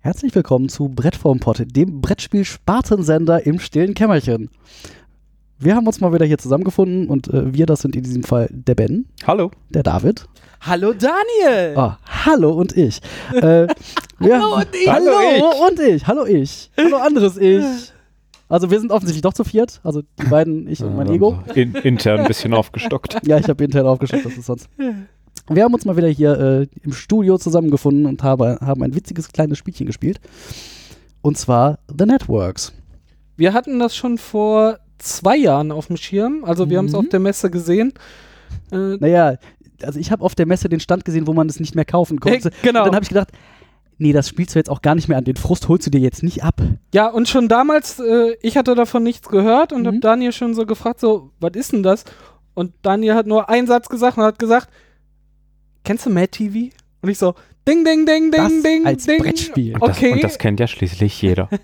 Herzlich willkommen zu Brettformpott, dem Brettspiel-Spartensender im stillen Kämmerchen. Wir haben uns mal wieder hier zusammengefunden und äh, wir, das sind in diesem Fall der Ben, Hallo. der David, Hallo Daniel! oh, hallo und ich. Äh, wir, Hallo und ich. Hallo, Hallo und ich. Hallo ich. Hallo anderes ich. Also wir sind offensichtlich doch zu viert, also die beiden, ich und mein Ego. In, intern ein bisschen aufgestockt. Ja, ich habe intern aufgeschrieben, das ist sonst. Wir haben uns mal wieder hier äh, im Studio zusammengefunden und habe, haben ein witziges kleines Spielchen gespielt. Und zwar The Networks. Wir hatten das schon vor zwei Jahren auf dem Schirm. Also wir haben es Mhm. auf der Messe gesehen. Äh, Naja, also ich habe auf der Messe den Stand gesehen, wo man es nicht mehr kaufen konnte. Äh, genau. Und dann habe ich gedacht, nee, das spielst du jetzt auch gar nicht mehr an. Den Frust holst du dir jetzt nicht ab. ja, und schon damals, äh, ich hatte davon nichts gehört und Mhm. habe Daniel schon so gefragt, so, was ist denn das? Und Daniel hat nur einen Satz gesagt und hat gesagt, kennst du Mad TV? Und ich so, ding, ding, ding, ding, Das ding, als ding. Brettspiel. Und das, Okay. und das kennt ja schließlich jeder.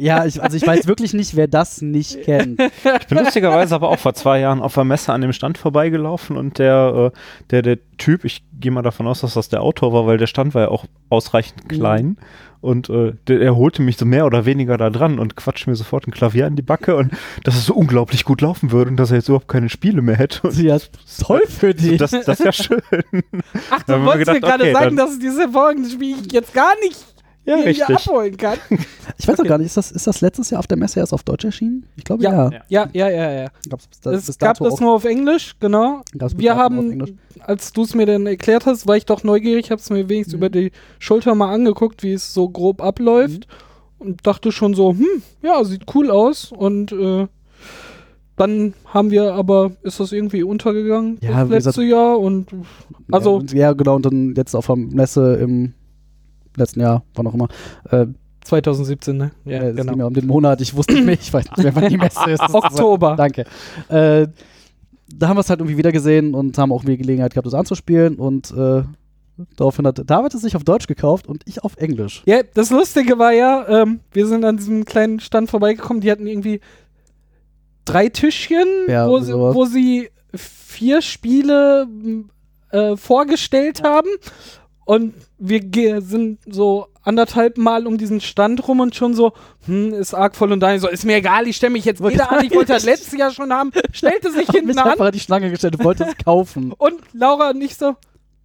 Ja, ich, also ich weiß wirklich nicht, wer das nicht kennt. Ich bin lustigerweise aber auch vor zwei Jahren auf der Messe an dem Stand vorbeigelaufen und der, äh, der, der Typ, ich gehe mal davon aus, dass das der Autor war, weil der Stand war ja auch ausreichend klein. Und äh, er holte mich so mehr oder weniger da dran und quatscht mir sofort ein Klavier in die Backe und dass es so unglaublich gut laufen würde und dass er jetzt überhaupt keine Spiele mehr hätte. Und Ja, toll für dich. das, das ist ja schön. Ach, du wolltest mir gerade okay, sagen, dass diese folgende Spiel ich jetzt gar nicht Ja, hier, hier richtig. abholen kann. Ich weiß auch Okay. gar nicht, ist das, ist das letztes Jahr auf der Messe erst auf Deutsch erschienen? Ich glaube ja. Ja, ja, ja, ja. ja. Gab's bis, da- Es bis gab das auch- nur auf Englisch, genau. Wir haben, als du es mir dann erklärt hast, war ich doch neugierig, habe es mir wenigstens Mhm. über die Schulter mal angeguckt, wie es so grob abläuft Mhm. und dachte schon so, hm, ja, sieht cool aus und äh, dann haben wir aber, ist das irgendwie untergegangen Ja, das letzte gesagt- Jahr und also ja, ja, genau, und dann jetzt auf der Messe im letzten Jahr, wann auch immer. Äh, 2017, ne? ja, Ja, es ging genau. mir um den Monat, ich wusste nicht mehr, ich weiß nicht mehr, wann die Messe ist. Oktober. Danke. Äh, da haben wir es halt irgendwie wieder gesehen und haben auch wieder Gelegenheit gehabt, das anzuspielen und äh, daraufhin hat David es sich auf Deutsch gekauft und ich auf Englisch. Ja, das Lustige war ja, ähm, wir sind an diesem kleinen Stand vorbeigekommen, die hatten irgendwie drei Tischchen, Ja, wo, sie, wo sie vier Spiele äh, vorgestellt haben. Und wir sind so anderthalb Mal um diesen Stand rum und schon so, hm, ist arg voll und da so, ist mir egal, ich stelle mich jetzt Wollte wieder an, ich wollte das sagen. letztes Jahr schon haben, stellte sich hinten mich an einfach die Schlange gestellt wollte es kaufen. und Laura und ich so,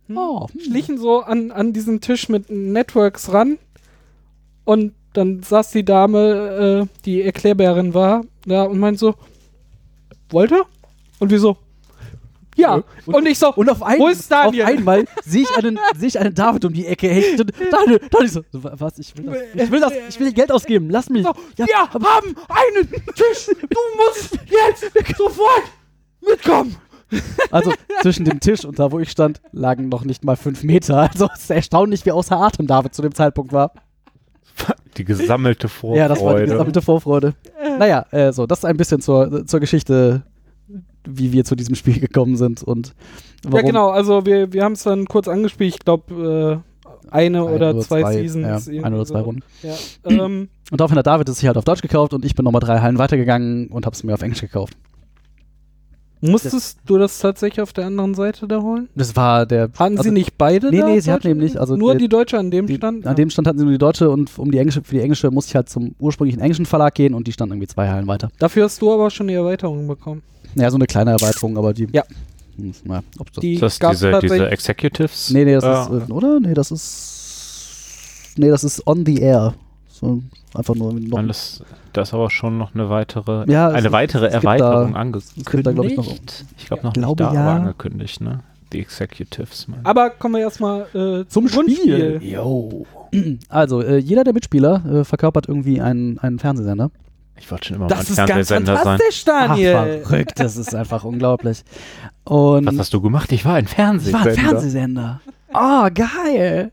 hm, Oh, hm. schlichen so an, an diesen Tisch mit Networks ran und dann saß die Dame, äh, die Erklärbärin war, da und meint so, wollt ihr? Und wir so, ja. Und- Und, ich so, Und auf, ein, Wo ist Daniel? auf einmal sehe ich, einen, sehe ich einen David um die Ecke hechten. Daniel, Daniel, so, so, was, ich will, das, ich will das, ich will Geld ausgeben, lass mich. so Ja, wir aber- haben einen Tisch, du musst jetzt sofort mitkommen. Also zwischen dem Tisch und da, wo ich stand, lagen noch nicht mal fünf Meter. Also es ist erstaunlich, wie außer Atem David zu dem Zeitpunkt war. Die gesammelte Vorfreude. Ja, das war die gesammelte Vorfreude. Naja, äh, so, das ist ein bisschen zur, zur Geschichte, wie wir zu diesem Spiel gekommen sind und warum. Ja, genau, also wir, wir haben es dann kurz angespielt, ich glaube, äh, eine Ein oder zwei, Seasons. Ja, eine oder zwei Runden. Ja, ähm, Und daraufhin hat David es sich halt auf Deutsch gekauft und ich bin nochmal drei Hallen weitergegangen und habe es mir auf Englisch gekauft. Musstest du das tatsächlich auf der anderen Seite da holen? Das war der. Hatten also sie nicht beide nee, da? nee, sie hatten nicht, also Nur der- die Deutsche an dem Die, Stand? An dem Stand hatten sie nur die deutsche und um die englische, für die englische musste ich halt zum ursprünglichen englischen Verlag gehen und die stand irgendwie zwei Hallen weiter. Dafür hast du aber schon die Erweiterung bekommen. Ja, so eine kleine Erweiterung, aber die. Ja. Hm, Na, ob das Die Ist das diese, diese Executives? nee, nee, das äh, ist. Äh, oder? Nee, das ist. Nee, das ist on the air. So, einfach nur noch. Das, da ist aber schon noch eine weitere, Ja, es eine ist- weitere es gibt Erweiterung da- angekündigt. es da, glaub ich, noch- Ich glaube noch glaube, nicht da, ja. aber angekündigt, ne? Die Executives. Mein. Aber kommen wir erstmal äh, Zum zum Grundspiel. Spiel. Jo. Also, äh, jeder der Mitspieler äh, verkörpert irgendwie einen, einen Fernsehsender. Ich wollte schon immer Das ist mal ein ganz Fernsehsender sein. fantastisch, Daniel. Ach, verrückt, das ist einfach unglaublich. Und Was hast du gemacht? Ich war ein ich war Fernsehsender. ein Fernsehsender. Oh, geil.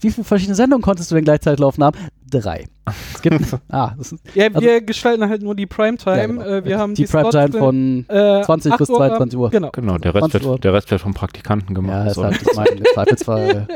Wie viele verschiedene Sendungen konntest du denn gleichzeitig laufen haben? Drei. Es gibt, ah, das ist Ja, Also- wir gestalten halt nur die Primetime. Ja, genau. äh, wir haben die die, Primetime von äh, 20 bis 8 Uhr, 22 Uhr. Genau. Genau, der Rest, 20 Uhr. wird, der Rest wird von Praktikanten gemacht. Ja, ist so. halt, ich im Zweifelsfall,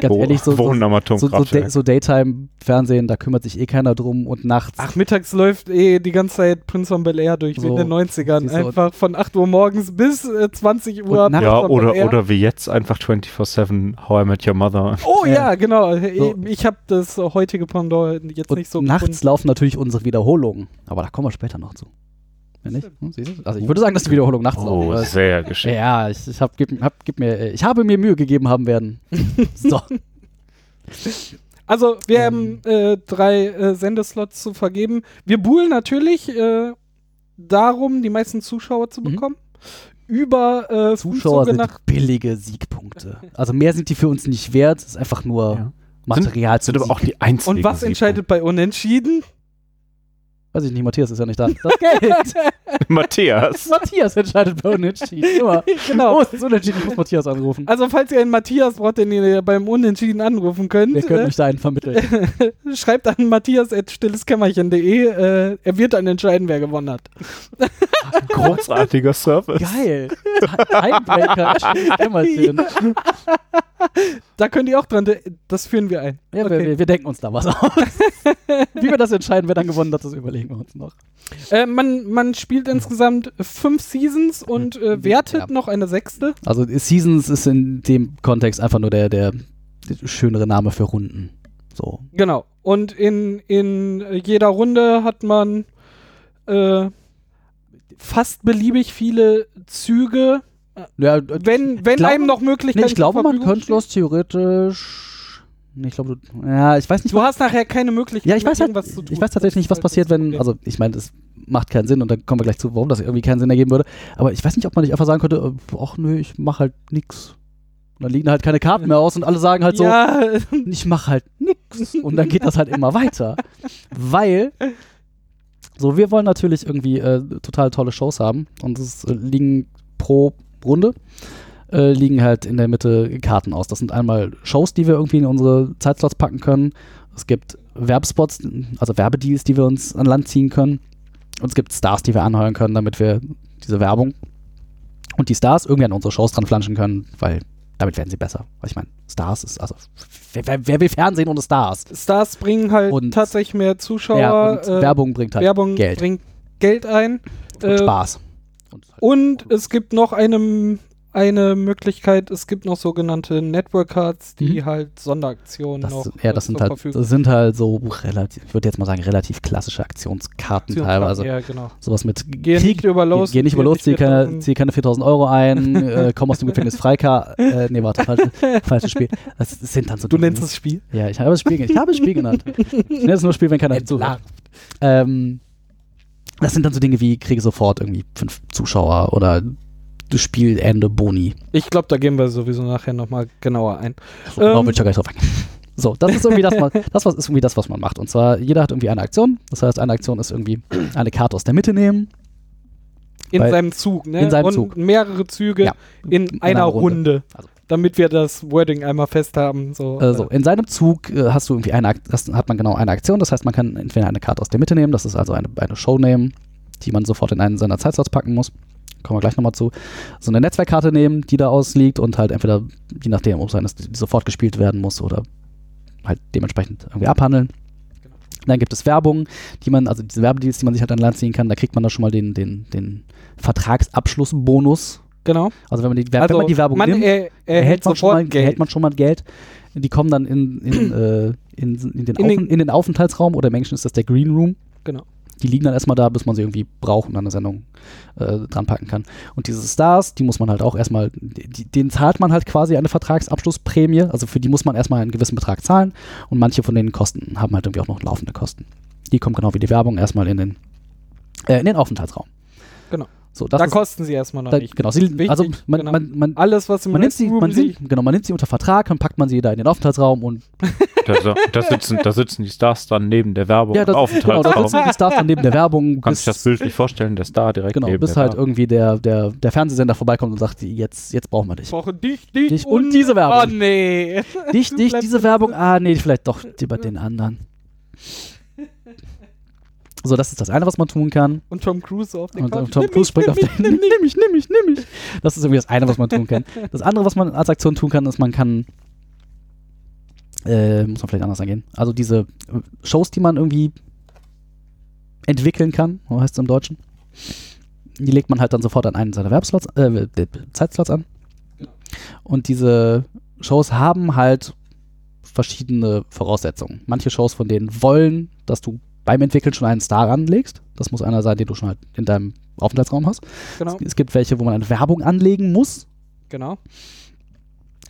ganz Wo- ehrlich, so, so, so, so. Day- so Daytime-Fernsehen, da kümmert sich eh keiner drum und nachts. Ach, mittags läuft eh die ganze Zeit Prince von Bel Air durch, wie So. in den 90ern. Siehst du, Einfach von 8 Uhr morgens bis äh, 20 Uhr. Und nachts- ja, oder, oder wie jetzt einfach 24-7 How I Met Your Mother. Oh ja, Ja. genau. So. Ich habe das heutige Pendant jetzt und nicht so nachts gefunden. laufen natürlich unsere Wiederholungen, aber da kommen wir später noch zu. Wenn nicht? Hm, siehst du? Also ich würde sagen, dass die Wiederholungen nachts Oh, laufen. sehr geschickt. Ja, ich, ich, hab, gib, hab, gib mir, ich habe mir Mühe gegeben haben werden. so. Also, wir Ähm. haben äh, drei äh, Sendeslots zu vergeben. Wir buhlen natürlich äh, darum, die meisten Zuschauer zu Mhm. bekommen. Über äh, Zuschauer sind billige Siegpunkte. Also mehr sind die für uns nicht wert. Es ist einfach nur Ja. Material sind aber zum auch die einzigen. Und was entscheidet bei Unentschieden? Weiß ich nicht, Matthias ist ja nicht da. Das Geld. Matthias. Matthias entscheidet bei Unentschieden. Immer. genau. Oh, es ist Unentschieden, ich muss Matthias anrufen. Also, falls ihr einen Matthias braucht, den ihr beim Unentschieden anrufen könnt, Wir können äh, euch da einen vermitteln. schreibt an matthias.stilleskämmerchen.de. Äh, er wird dann entscheiden, wer gewonnen hat. Großartiger Service. Geil. Einbrecher, Kämmerchen. Da könnt ihr auch dran. Das führen wir ein. Ja, Okay. wir, wir, wir denken uns da was aus. Wie wir das entscheiden, wer dann gewonnen hat, das überlegen wir uns noch. Äh, man, man spielt insgesamt fünf Seasons und äh, wertet Ja. noch eine sechste. Also Seasons ist in dem Kontext einfach nur der, der, der schönere Name für Runden. So. Genau. Und in, in jeder Runde hat man äh, fast beliebig viele Züge. Ja, Wenn, wenn glaube- einem noch Möglichkeiten nee, ich glaube, man könnte das theoretisch. Ich glaube, du. Ja, ich weiß nicht, Du hast nachher keine Möglichkeit, Ja, ich weiß, halt, irgendwas zu tun. ich weiß tatsächlich nicht, was passiert, wenn, also ich meine, das macht keinen Sinn und dann kommen wir gleich zu, warum das irgendwie keinen Sinn ergeben würde. Aber ich weiß nicht, ob man nicht einfach sagen könnte, äh, ach nö, ich mach halt nix. Und dann liegen halt keine Karten mehr aus und alle sagen halt so, ja, ich mach halt nix. Und dann geht das halt immer weiter. Weil, so, wir wollen natürlich irgendwie äh, total tolle Shows haben und es äh, liegen pro Runde äh, liegen halt in der Mitte Karten aus. Das sind einmal Shows, die wir irgendwie in unsere Zeitslots packen können. Es gibt Werbespots, also Werbedeals, die wir uns an Land ziehen können. Und es gibt Stars, die wir anheuern können, damit wir diese Werbung und die Stars irgendwie an unsere Shows dran flanschen können, weil damit werden sie besser. Weil ich meine, Stars ist, also, wer, wer, will Fernsehen ohne Stars? Stars bringen halt Und- tatsächlich mehr Zuschauer. ja, und äh, Werbung bringt halt Werbung Geld bringt Geld ein. und äh, Spaß. Und, Und es gibt noch eine, eine Möglichkeit, es gibt noch sogenannte Network Cards, die Mhm. halt Sonderaktionen das, noch ja, das äh, sind halt, Verfügung das sind halt so relativ, ich würde jetzt mal sagen, relativ klassische Aktionskarten stehen. teilweise. Ja, genau. Sowas mit Geh nicht über los. Geh nicht über los, zieh keine, 4000. zieh keine 4000 Euro ein, äh, komm aus dem Gefängnis freikar. Äh, nee, warte, falsches, falsches Spiel. Das, sind dann so Du nennst das Spiel? Ja, ich habe das Spiel, ich habe das Spiel genannt. Ich nenne es nur Spiel, wenn keiner zuhört. Ähm, das sind dann so Dinge wie, kriege sofort irgendwie fünf Zuschauer oder Spielende Boni. Ich glaube, da gehen wir sowieso nachher nochmal genauer ein. So, genau, Ähm. will ich ja gleich drauf eingehen. So, das ist irgendwie das, man, das was, ist irgendwie das, was man macht. Und zwar, jeder hat irgendwie eine Aktion. Das heißt, eine Aktion ist irgendwie eine Karte aus der Mitte nehmen. In Weil- seinem Zug, ne? in seinem Und Zug. mehrere Züge Ja, in, in einer einer Runde. Runde. Also- damit wir das Wording einmal fest haben. So, Äh, so, in seinem Zug äh, hast du irgendwie eine, Ak- das hat man genau eine Aktion. Das heißt, man kann entweder eine Karte aus der Mitte nehmen, das ist also eine, eine Show nehmen, die man sofort in einen seiner Zeitslots packen muss. Kommen wir gleich nochmal zu. So eine Netzwerkkarte nehmen, die da ausliegt und halt entweder, je nachdem, ob es sein ist, die sofort gespielt werden muss oder halt dementsprechend irgendwie abhandeln. Dann gibt es Werbung, die man, also diese Werbedeals, die man sich halt an Land ziehen kann, da kriegt man da schon mal den, den, den Vertragsabschlussbonus. Genau. Also wenn man die, Wer- Also wenn man die Werbung man nimmt, er, erhält erhält man, schon sofort mal, Geld. erhält man schon mal Geld. Die kommen dann in, in, äh, in, in, den In den- in den Aufenthaltsraum oder im Englischen ist das der Green Room. Genau. Die liegen dann erstmal da, bis man sie irgendwie braucht und an eine Sendung äh, dran packen kann. Und diese Stars, die muss man halt auch erstmal, denen zahlt man halt quasi eine Vertragsabschlussprämie. Also für die muss man erstmal einen gewissen Betrag zahlen. Und manche von den Kosten haben halt irgendwie auch noch laufende Kosten. Die kommen genau wie die Werbung erstmal in den, äh, in den Aufenthaltsraum. Genau. So, das da ist, kosten sie erstmal noch da, nicht. genau, sie, Wichtig, also man, genau. man, man, Alles, was im man nimmt, sie, man, sie, genau, man nimmt sie unter Vertrag und packt man sie da in den Aufenthaltsraum und Da, da, da, sitzen, da sitzen die Stars dann neben der Werbung ja, das, im genau, da Aufenthaltsraum. sitzen die Stars dann neben der Werbung, Kannst dich das bildlich vorstellen, der Star direkt genau, neben bis der halt Werbung. irgendwie der, der, der Fernsehsender vorbeikommt und sagt, jetzt, jetzt brauchen wir dich. brauche dich, dich, Dich und diese Werbung. Oh nee. Dich, dich, diese Werbung, ah nee, vielleicht doch lieber den anderen. So, das ist das eine, was man tun kann. Und Tom Cruise auf den Couch. und Tom Cruise springt auf den. nimm. Nimm mich, nimm mich, nimm mich. Das ist irgendwie das eine, was man tun kann. Das andere, was man als Aktion tun kann, ist, man kann. Äh, muss man vielleicht anders angehen. Also diese äh, Shows, die man irgendwie entwickeln kann, so heißt es im Deutschen, die legt man halt dann sofort an einen seiner Werbslots, äh, äh, Zeitslots an. Und diese Shows haben halt verschiedene Voraussetzungen. Manche Shows von denen wollen, dass du beim Entwickeln schon einen Star anlegst. Das muss einer sein, den du schon halt in deinem Aufenthaltsraum hast. Genau, Es gibt welche, wo man eine Werbung anlegen muss. genau.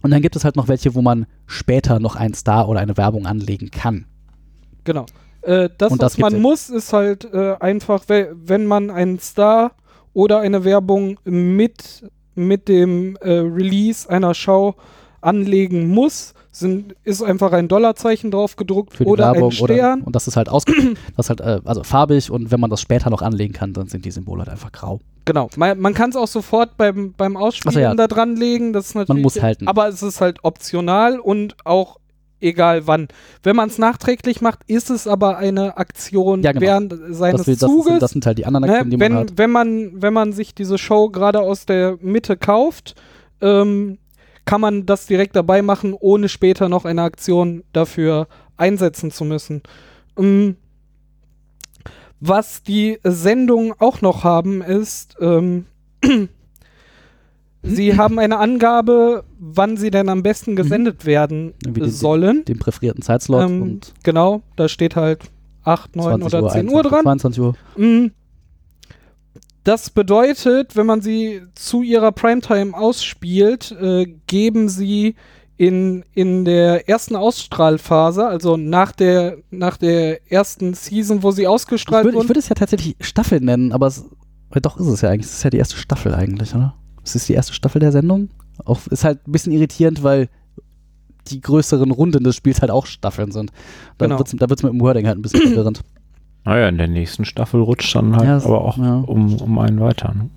Und dann gibt es halt noch welche, wo man später noch einen Star oder eine Werbung anlegen kann. Genau. Äh, das, Und das was man muss, ist halt äh, einfach, we- wenn man einen Star oder eine Werbung mit, mit dem äh, Release einer Show anlegen muss, sind, ist einfach ein Dollarzeichen drauf gedruckt Für die oder Werbung ein Stern. Oder, und das ist halt ausge das ist halt, äh, also farbig und wenn man das später noch anlegen kann, dann sind die Symbole halt einfach grau. Genau. Man, man kann es auch sofort beim, beim Ausspielen so, ja. da dran legen. Das ist natürlich, muss halten. Aber es ist halt optional und auch egal wann. Wenn man es nachträglich macht, ist es aber eine Aktion Ja, genau. während seines Das, will- das, Zuges. sind, das sind halt die anderen Ne, Aktionen, die wenn, man hat. wenn, man, wenn man sich diese Show gerade aus der Mitte kauft, ähm, kann man das direkt dabei machen, ohne später noch eine Aktion dafür einsetzen zu müssen. Ähm, was die Sendungen auch noch haben, ist, ähm, sie haben eine Angabe, wann sie denn am besten gesendet werden die- sollen. Den präferierten Zeitslot Ähm, genau, da steht halt 8, 9 20 oder Uhr, 10 Uhr 21 dran. 22 Uhr. Mm. Das bedeutet, wenn man sie zu ihrer Primetime ausspielt, äh, geben sie in, in der ersten Ausstrahlphase, also nach der, nach der ersten Season, wo sie Ich ausgestrahlt würde ich wurden, würd es ja tatsächlich Staffel nennen, aber es, doch ist es ja eigentlich. Es ist ja die erste Staffel eigentlich, oder? Es ist die erste Staffel der Sendung. Auch, ist halt ein bisschen irritierend, weil die größeren Runden des Spiels halt auch Staffeln sind. Da Genau. wird's, da wird es mit dem Wording halt ein bisschen verwirrend. Naja, in der nächsten Staffel rutscht dann halt Ja, aber auch ja. um, um einen weiter. Ne?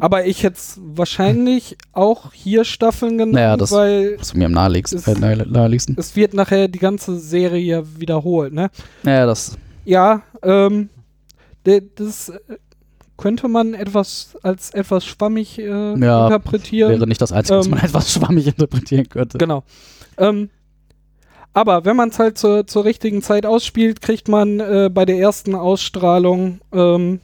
aber ich hätte es wahrscheinlich auch hier Staffeln genannt, Naja, das- weil Was mir am naheliegsten. Äh, nahe- naheliegsten. es wird nachher die ganze Serie wiederholt, ne? Naja, das. Ja, ähm, de- das äh, könnte man etwas als etwas schwammig äh, Ja, interpretieren. Wäre nicht das Einzige, was Ähm, man etwas schwammig interpretieren könnte. Genau. Ähm, aber wenn man es halt zur, zur richtigen Zeit ausspielt, kriegt man äh, bei der ersten Ausstrahlung ähm,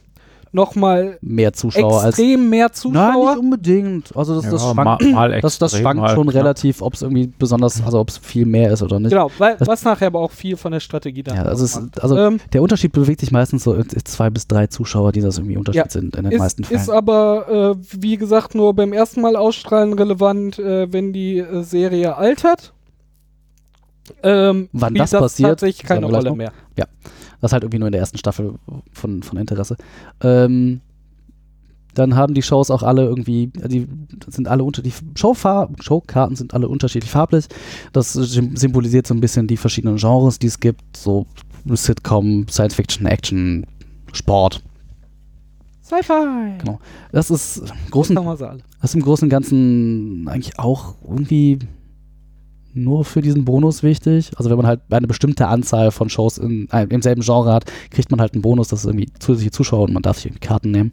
nochmal Mehr Zuschauer als. extrem mehr Nein, Zuschauer. nicht unbedingt. Also das, das Ja, schwankt, ma- mal das, das schwankt mal schon knapp. relativ, ob es irgendwie besonders, also ob es viel mehr ist oder nicht. Genau, weil, Das- was nachher aber auch viel von der Strategie dann Ja, also, ausmacht. also ähm, der Unterschied bewegt sich meistens so zwei bis drei Zuschauer, die das irgendwie Unterschied Ja, sind in den ist, meisten Fällen. ist aber, äh, wie gesagt, nur beim ersten Mal ausstrahlen relevant, äh, wenn die äh, Serie altert. Ähm, Wann spielt das passiert, tatsächlich keine Rolle mehr. Das halt irgendwie nur in der ersten Staffel von, von Interesse. Ähm, dann haben die Shows auch alle irgendwie, die sind alle unter, die Showfar Showkarten sind alle unterschiedlich farblich. Das sym- symbolisiert so ein bisschen die verschiedenen Genres, die es gibt, so Sitcom, Science Fiction, Action, Sport. Sci-Fi. Genau. Das ist Das großen, das ist im Großen und Ganzen eigentlich auch irgendwie nur für diesen Bonus wichtig. Also wenn man halt eine bestimmte Anzahl von Shows in, äh, im selben Genre hat, kriegt man halt einen Bonus, das ist irgendwie zusätzliche Zuschauer und man darf sich irgendwie Karten nehmen.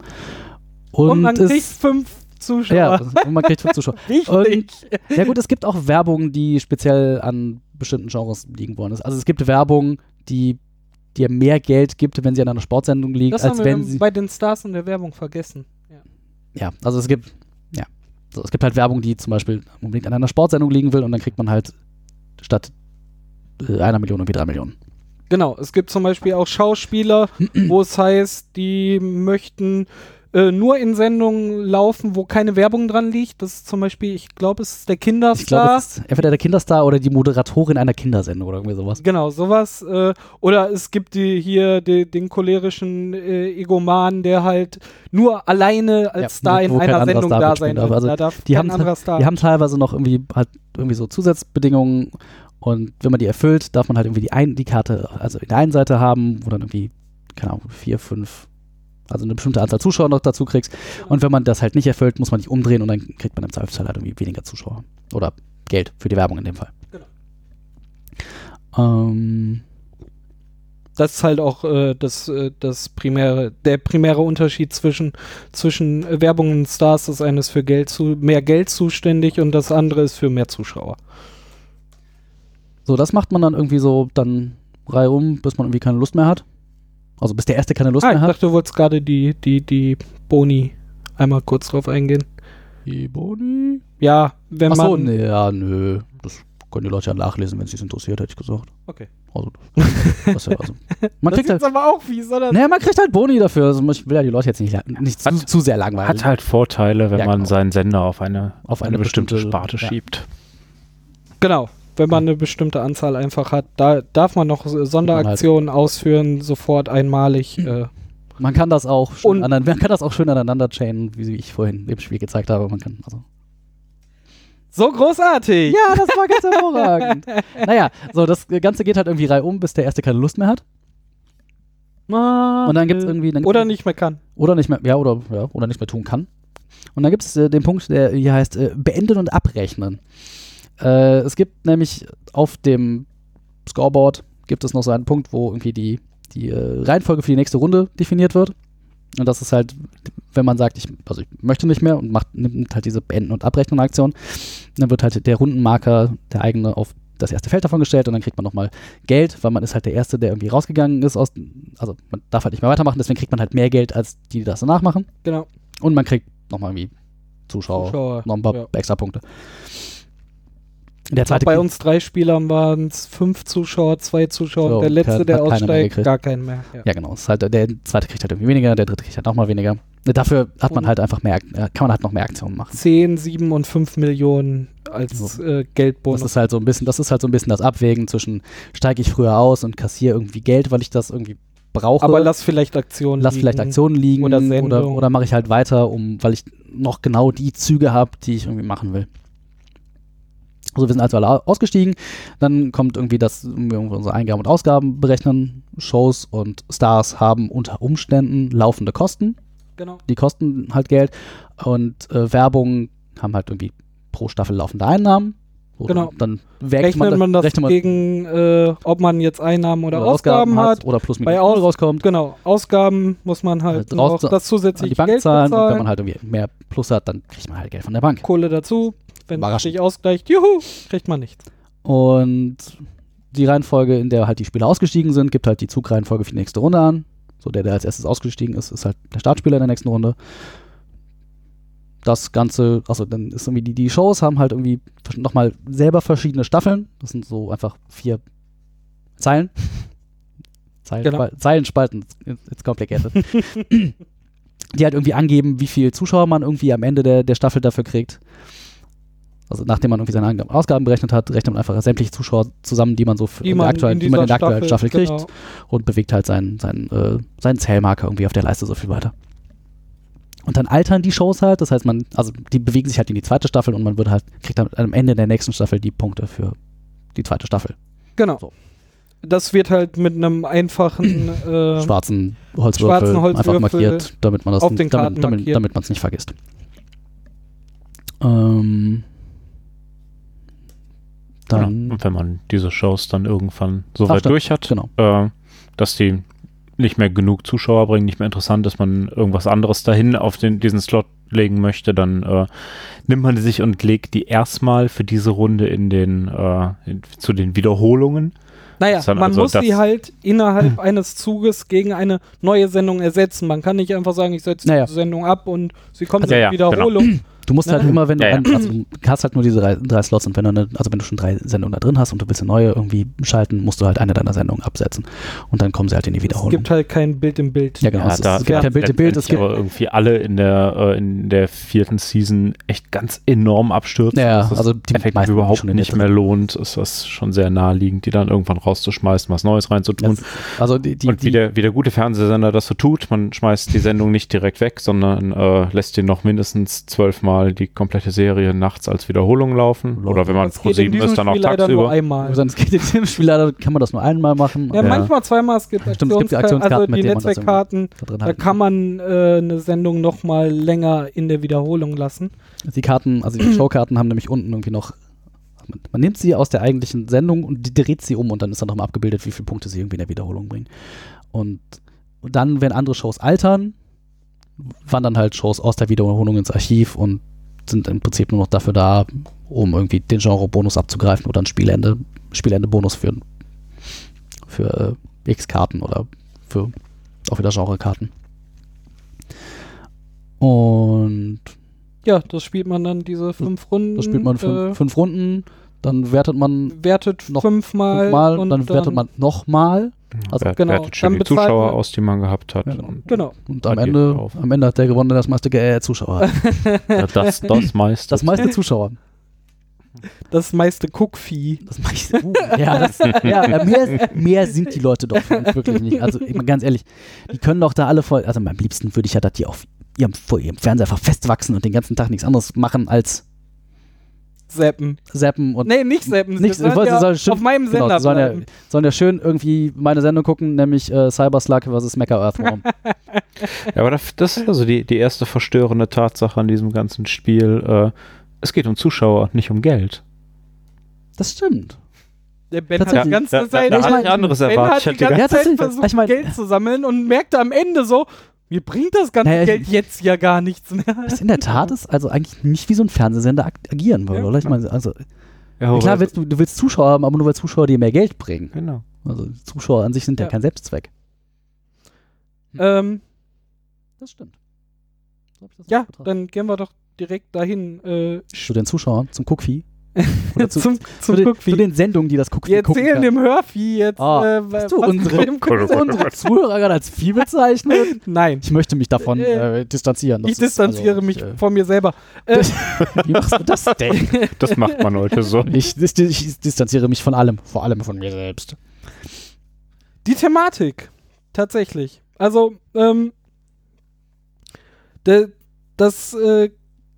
Und, Und, man es, kriegt fünf Zuschauer. ja, und man kriegt fünf Zuschauer. Richtig. Ja gut, es gibt auch Werbung, die speziell an bestimmten Genres liegen ist. Also es gibt Werbung, die dir mehr Geld gibt, wenn sie an einer Sportsendung liegt, das als haben wenn wir sie bei den Stars in der Werbung vergessen. Ja. Ja, also es gibt, so, es gibt halt Werbung, die zum Beispiel unbedingt an einer Sportsendung liegen will und dann kriegt man halt statt äh, einer Million irgendwie drei Millionen. Genau, es gibt zum Beispiel auch Schauspieler, wo es heißt, die möchten äh, nur in Sendungen laufen, wo keine Werbung dran liegt. Das ist zum Beispiel, ich glaube, es ist der Ich glaube, Kinderstar. es ist entweder der Kinderstar oder die Moderatorin einer Kindersendung oder irgendwie sowas. Genau, sowas. Äh, oder es gibt die, hier die, den cholerischen äh, Egoman, der halt nur alleine als Ja, Star in einer Sendung da sein darf. Also da darf die haben-. Die haben teilweise noch irgendwie halt irgendwie so Zusatzbedingungen und wenn man die erfüllt, darf man halt irgendwie die, ein, die Karte, also in der einen Seite haben, wo dann irgendwie, keine Ahnung, vier, fünf, also eine bestimmte Anzahl Zuschauer noch dazu kriegst. Und wenn man das halt nicht erfüllt, muss man nicht umdrehen und dann kriegt man im Zweifelsfall halt irgendwie weniger Zuschauer. Oder Geld für die Werbung in dem Fall. Genau. Ähm, Das ist halt auch äh, das, äh, das primäre, der primäre Unterschied zwischen, zwischen Werbung und Stars. Das eine ist für Geld zu, mehr Geld zuständig und das andere ist für mehr Zuschauer. So, das macht man dann irgendwie so dann reihum, bis man irgendwie keine Lust mehr hat. Also bis der erste keine Lust Ah, ich mehr hat. dachte, du wolltest gerade die, die, die Boni einmal kurz drauf eingehen. Die Boni? Ja, wenn Achso, man. nee, ja, nö. Das können die Leute ja nachlesen, wenn es sich interessiert, hätte ich gesagt. Okay. Also, das ja, also. Man das kriegt ist halt, aber auch fies, oder? naja, man kriegt halt Boni dafür. Also ich will ja die Leute jetzt nicht, nicht zu, Hat- zu sehr langweilen. Hat halt Vorteile, wenn Ja, man genau. seinen Sender auf eine, Auf eine, eine bestimmte, bestimmte- Sparte ja. schiebt. Genau. Wenn man eine bestimmte Anzahl einfach hat, da darf man noch so- Sonderaktionen ausführen, sofort einmalig. Äh, Man kann das auch schön, aneinander, man kann das auch schön aneinander chainen, wie ich vorhin im Spiel gezeigt habe. Man kann also so großartig! Ja, das war ganz hervorragend. naja, so das Ganze geht halt irgendwie reihum, bis der erste keine Lust mehr hat. Und dann gibt es irgendwie. Dann gibt's- Oder nicht mehr kann. Oder nicht mehr, ja, oder, ja, oder nicht mehr tun kann. Und dann gibt es äh, den Punkt, der hier heißt äh, Beenden und Abrechnen. Äh, es gibt nämlich auf dem Scoreboard gibt es noch so einen Punkt, wo irgendwie die, die äh, Reihenfolge für die nächste Runde definiert wird. Und das ist halt, wenn man sagt, ich, also ich möchte nicht mehr und macht, nimmt halt diese Beenden- und Abrechnen-Aktion, dann wird halt der Rundenmarker, der eigene, auf das erste Feld davon gestellt und dann kriegt man nochmal Geld, weil man ist halt der Erste, der irgendwie rausgegangen ist aus, also man darf halt nicht mehr weitermachen, deswegen kriegt man halt mehr Geld, als die, die das danach machen. Genau. Und man kriegt nochmal irgendwie Zuschauer, Zuschauer. noch ein paar ja. extra Punkte. Der zweite bei uns drei Spielern waren es fünf Zuschauer, zwei Zuschauer So, der letzte, der aussteigt, gar keinen mehr. Ja. Ja, genau. Halt, der zweite kriegt halt irgendwie weniger, der dritte kriegt halt nochmal weniger. Dafür hat man halt einfach mehr, äh, kann man halt noch mehr Aktionen machen. 10, 7 und 5 Millionen als äh, Das Geldbonus. ist halt so ein bisschen, das ist halt so ein bisschen das Abwägen zwischen steige ich früher aus und kassiere irgendwie Geld, weil ich das irgendwie brauche. Aber lass vielleicht Aktionen lass vielleicht liegen. Aktionen liegen Oder oder, Sendung. oder, mache ich halt weiter, um, weil ich noch genau die Züge habe, die ich irgendwie machen will. Also wir sind also alle au- ausgestiegen, dann kommt irgendwie das, wir unsere Eingaben und Ausgaben berechnen. Shows und Stars haben unter Umständen laufende Kosten, Genau. die kosten halt Geld und äh, Werbung haben halt irgendwie pro Staffel laufende Einnahmen. So, Genau. Dann, Rechnet man, das rechnet man gegen, äh, ob man jetzt Einnahmen oder, oder Ausgaben, hat. oder plus Bei minus Aus- null rauskommt. Genau, Ausgaben muss man halt Halt noch das zusätzliche die Bank Geld zahlen und wenn man halt irgendwie mehr Plus hat, dann kriegt man halt Geld von der Bank. Kohle dazu. Wenn es sich ausgleicht, juhu, kriegt man nichts. Und die Reihenfolge, in der halt die Spieler ausgestiegen sind, gibt halt die Zugreihenfolge für die nächste Runde an. So, der, der als erstes ausgestiegen ist, ist halt der Startspieler in der nächsten Runde. Das Ganze, also dann ist irgendwie die, die Shows haben halt irgendwie nochmal selber verschiedene Staffeln. Das sind so einfach vier Zeilen. Zeilen, Genau. Zeilenspalten, it's, it's complicated. die halt irgendwie angeben, wie viel Zuschauer man irgendwie am Ende der, der Staffel dafür kriegt. Also nachdem man irgendwie seine Ausgaben berechnet hat, rechnet man einfach sämtliche Zuschauer zusammen, die man so für Die in man der aktuellen, in die man in der aktuellen Staffel, kriegt genau. und bewegt halt seinen, seinen, äh, seinen Zählmarker irgendwie auf der Leiste so viel weiter. Und dann altern die Shows halt, das heißt, man, also die bewegen sich halt in die zweite Staffel und man wird halt, kriegt dann am Ende der nächsten Staffel die Punkte für die zweite Staffel. Genau. So. Das wird halt mit einem einfachen äh, Schwarzen Holzwürfel, schwarzen Holzwürfel einfach markiert, damit man das damit, damit, damit man es nicht vergisst. Ähm, dann, ja. Und wenn man diese Shows dann irgendwann so Ach, weit stimmt. durch hat, genau. äh, dass die nicht mehr genug Zuschauer bringen, nicht mehr interessant, dass man irgendwas anderes dahin auf den, diesen Slot legen möchte, dann äh, nimmt man die sich und legt die erstmal für diese Runde in den äh, in, zu den Wiederholungen. Naja, dann man also muss sie halt innerhalb eines Zuges gegen eine neue Sendung ersetzen. Man kann nicht einfach sagen, ich setze Naja. die Sendung ab und sie kommt Also, in ja, ja, Wiederholung. Du musst halt Ja. immer, wenn du, Ja, ja. ein, also du hast halt nur diese drei, drei Slots und wenn du eine, also wenn du schon drei Sendungen da drin hast und du willst eine neue irgendwie schalten, musst du halt eine deiner Sendungen absetzen und dann kommen sie halt in die Es Wiederholung. gibt halt kein Bild im Bild. ja, genau. es, da es gibt kein Bild im Bild, es gibt aber irgendwie alle in der äh, in der vierten Season echt ganz enorm abstürzen. Ja, dass es also die effektiv überhaupt nicht mehr lohnt, ist das schon sehr naheliegend, die dann irgendwann rauszuschmeißen, was Neues reinzutun. das, also die, die, und wie die der, wie der gute Fernsehsender das so tut, man schmeißt die Sendung nicht direkt weg, sondern äh, lässt den noch mindestens zwölfmal die komplette Serie nachts als Wiederholung laufen. Oder wenn man Das pro geht in 7 diesem ist, dann auch Spiel leider nur tagsüber. einmal. sonst geht in dem Spiel leider, kann man das nur einmal machen. Ja, aber manchmal zweimal. Es gibt, Stimmt, es gibt die Aktionskarten, also die Netzwerkkarten. da Da kann man äh, eine Sendung noch mal länger in der Wiederholung lassen. Die Karten, also die Showkarten haben nämlich unten irgendwie noch man, nimmt sie aus der eigentlichen Sendung und die dreht sie um und dann ist dann nochmal abgebildet, wie viele Punkte sie irgendwie in der Wiederholung bringen. Und, und dann, wenn andere Shows altern, wandern halt Shows aus der Wiederholung ins Archiv und sind im Prinzip nur noch dafür da, um irgendwie den Genre-Bonus abzugreifen oder ein Spielende, Spielende-Bonus für, für äh, X-Karten oder für auch wieder Genre-Karten. Und Ja, das spielt man dann diese fünf Runden. da spielt man fünf, äh, fünf Runden, dann wertet man wertet noch fünfmal. fünfmal, und dann wertet man nochmal Also, Also, Wer, genau, wertet schön dann die Zuschauer aus, die man gehabt hat. Genau. Und, Genau. und am Ende, am Ende hat der gewonnen, der das meiste äh, Zuschauer. hat. ja, das, das meiste. Das meiste Zuschauer. Das meiste Cook-Vieh. Das meiste. Uh, ja, das, ja mehr, mehr sind die Leute doch wirklich nicht. Also ganz ehrlich, die können doch da alle voll. Also am liebsten würde ich ja, dass die auf ihrem, vor ihrem Fernseher einfach festwachsen und den ganzen Tag nichts anderes machen als Zappen. zappen und Nee, nicht Zappen. Nicht- sollen wollte- ja soll schön- auf meinem genau, Sender sie sollen ja, sollen ja schön irgendwie meine Sendung gucken, nämlich äh, Cyber Slug vs. Mecha Earthworm. Ja, aber das, das ist also die, die erste verstörende Tatsache an diesem ganzen Spiel. Äh, es geht um Zuschauer, nicht um Geld. Das stimmt. Der Ben hat die ganze Da, da, Zeit, da ich mein- ben hat die ganze Ja, Zeit versucht, Ich mein- Geld zu sammeln und merkte am Ende so, mir bringt das ganze Naja, Geld jetzt ja gar nichts mehr. Das in der Tat ist also eigentlich nicht wie so ein Fernsehsender ag agieren würde, Ja, oder? Ich meine, also ja, klar, willst du, du willst Zuschauer haben, aber nur weil Zuschauer dir mehr Geld bringen. Genau. Also Zuschauer an sich sind ja, Ja. kein Selbstzweck. ähm, Das stimmt. Ich das ja, dann gehen wir doch direkt dahin. Äh, zu den Zuschauern, zum Cookvieh. Oder zu, zum zu, zum den, Cookvieh. zu den Sendungen, die das Cookvieh Wir gucken erzählen kann. dem Hörvieh jetzt, Ah, äh, hast du unsere- unsere Zuhörer gerade als Vieh bezeichnet? Nein, Ich möchte mich davon Äh, äh, distanzieren. Das ich ist distanziere also, mich ich, äh, von mir selber. Äh, Wie machst du das denn? Das macht man heute so. Ich, dis- ich distanziere mich von allem, vor allem von mir selbst. Die Thematik, tatsächlich. Also, ähm, de, das äh,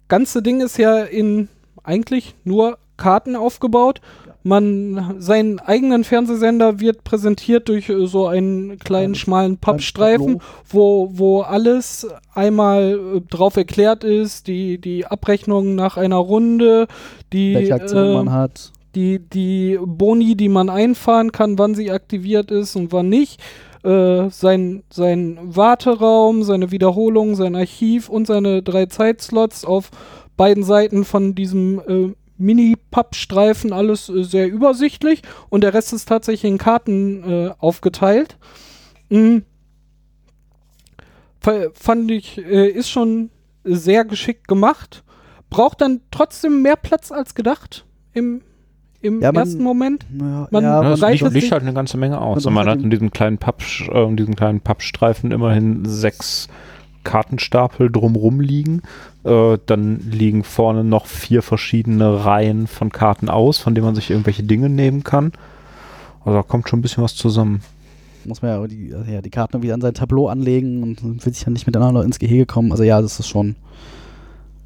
ganze Ding ist ja in eigentlich nur Karten aufgebaut. Man, seinen eigenen Fernsehsender wird präsentiert durch äh, so einen kleinen, schmalen Pappstreifen, wo, wo alles einmal äh, drauf erklärt ist, die, die Abrechnung nach einer Runde, die, Welche Aktion äh, man hat. die, die Boni, die man einfahren kann, wann sie aktiviert ist und wann nicht, äh, sein, sein Warteraum, seine Wiederholung, sein Archiv und seine drei Zeitslots auf beiden Seiten von diesem äh, Mini-Pappstreifen, alles äh, sehr übersichtlich und der Rest ist tatsächlich in Karten äh, aufgeteilt. Mhm. Fa- Fand ich, äh, ist schon sehr geschickt gemacht. Braucht dann trotzdem mehr Platz als gedacht im, im Ja, man- ersten Moment. Ja, Man- ja, es reicht liegt, das liegt nicht? halt eine ganze Menge aus. Also Und man hat in diesem kleinen, Pappsch äh, in diesem kleinen Pappstreifen immerhin sechs Kartenstapel drumrum liegen. Äh, dann liegen vorne noch vier verschiedene Reihen von Karten aus, von denen man sich irgendwelche Dinge nehmen kann. Also da kommt schon ein bisschen was zusammen. muss man ja die, also ja die Karten wieder an sein Tableau anlegen und dann will sich ja nicht miteinander ins Gehege kommen. Also ja, das ist schon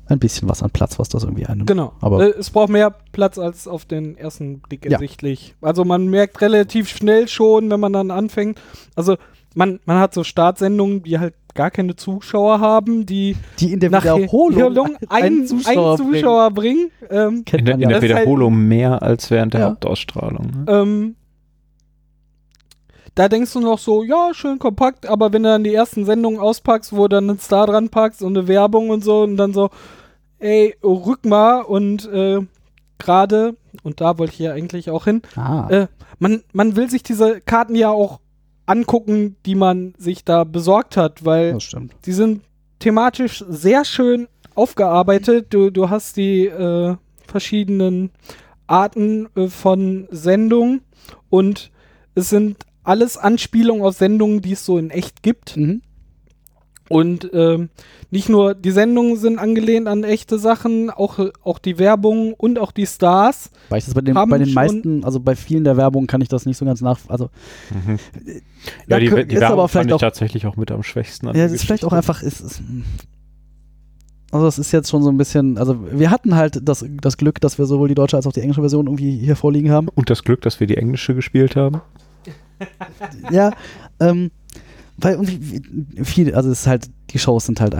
ein bisschen was an Platz, was das irgendwie einnimmt. Genau. Aber- äh, es braucht mehr Platz als auf den ersten Blick Ja. ersichtlich. Also man merkt relativ schnell schon, wenn man dann anfängt. Also man, man hat so Startsendungen, die halt gar keine Zuschauer haben, die Die in der nach Wiederholung Wiederholung einen Zuschauer, einen Zuschauer bringen. Ähm, Kennt In der, in der ist halt- Wiederholung mehr als während der Ja. Hauptausstrahlung. Ne? Ähm, da denkst du noch so, ja, schön kompakt, aber wenn du dann die ersten Sendungen auspackst, wo du dann einen Star dran packst und eine Werbung und so und dann so, ey, rück mal und äh, gerade, und da wollte ich ja eigentlich auch hin, Ah, äh, man, man will sich diese Karten ja auch angucken, die man sich da besorgt hat, weil die sind thematisch sehr schön aufgearbeitet. Du, du hast die äh, verschiedenen Arten äh, von Sendungen und es sind alles Anspielungen auf Sendungen, die es so in echt gibt. Mhm. Und ähm, nicht nur die Sendungen sind angelehnt an echte Sachen, auch, auch die Werbung und auch die Stars. Weil ich das bei den, bei den meisten, also bei vielen der Werbung kann ich das nicht so ganz nach. Also, Mhm. da Ja, die, die ist Werbung aber fand vielleicht ich auch, tatsächlich auch mit am schwächsten. an ja, das ist vielleicht auch einfach, ist, ist, also das ist jetzt schon so ein bisschen, also wir hatten halt das, das Glück, dass wir sowohl die deutsche als auch die englische Version irgendwie hier vorliegen haben. Und das Glück, dass wir die englische gespielt haben. ja, ähm, weil irgendwie viel, also es ist halt, die Shows sind halt,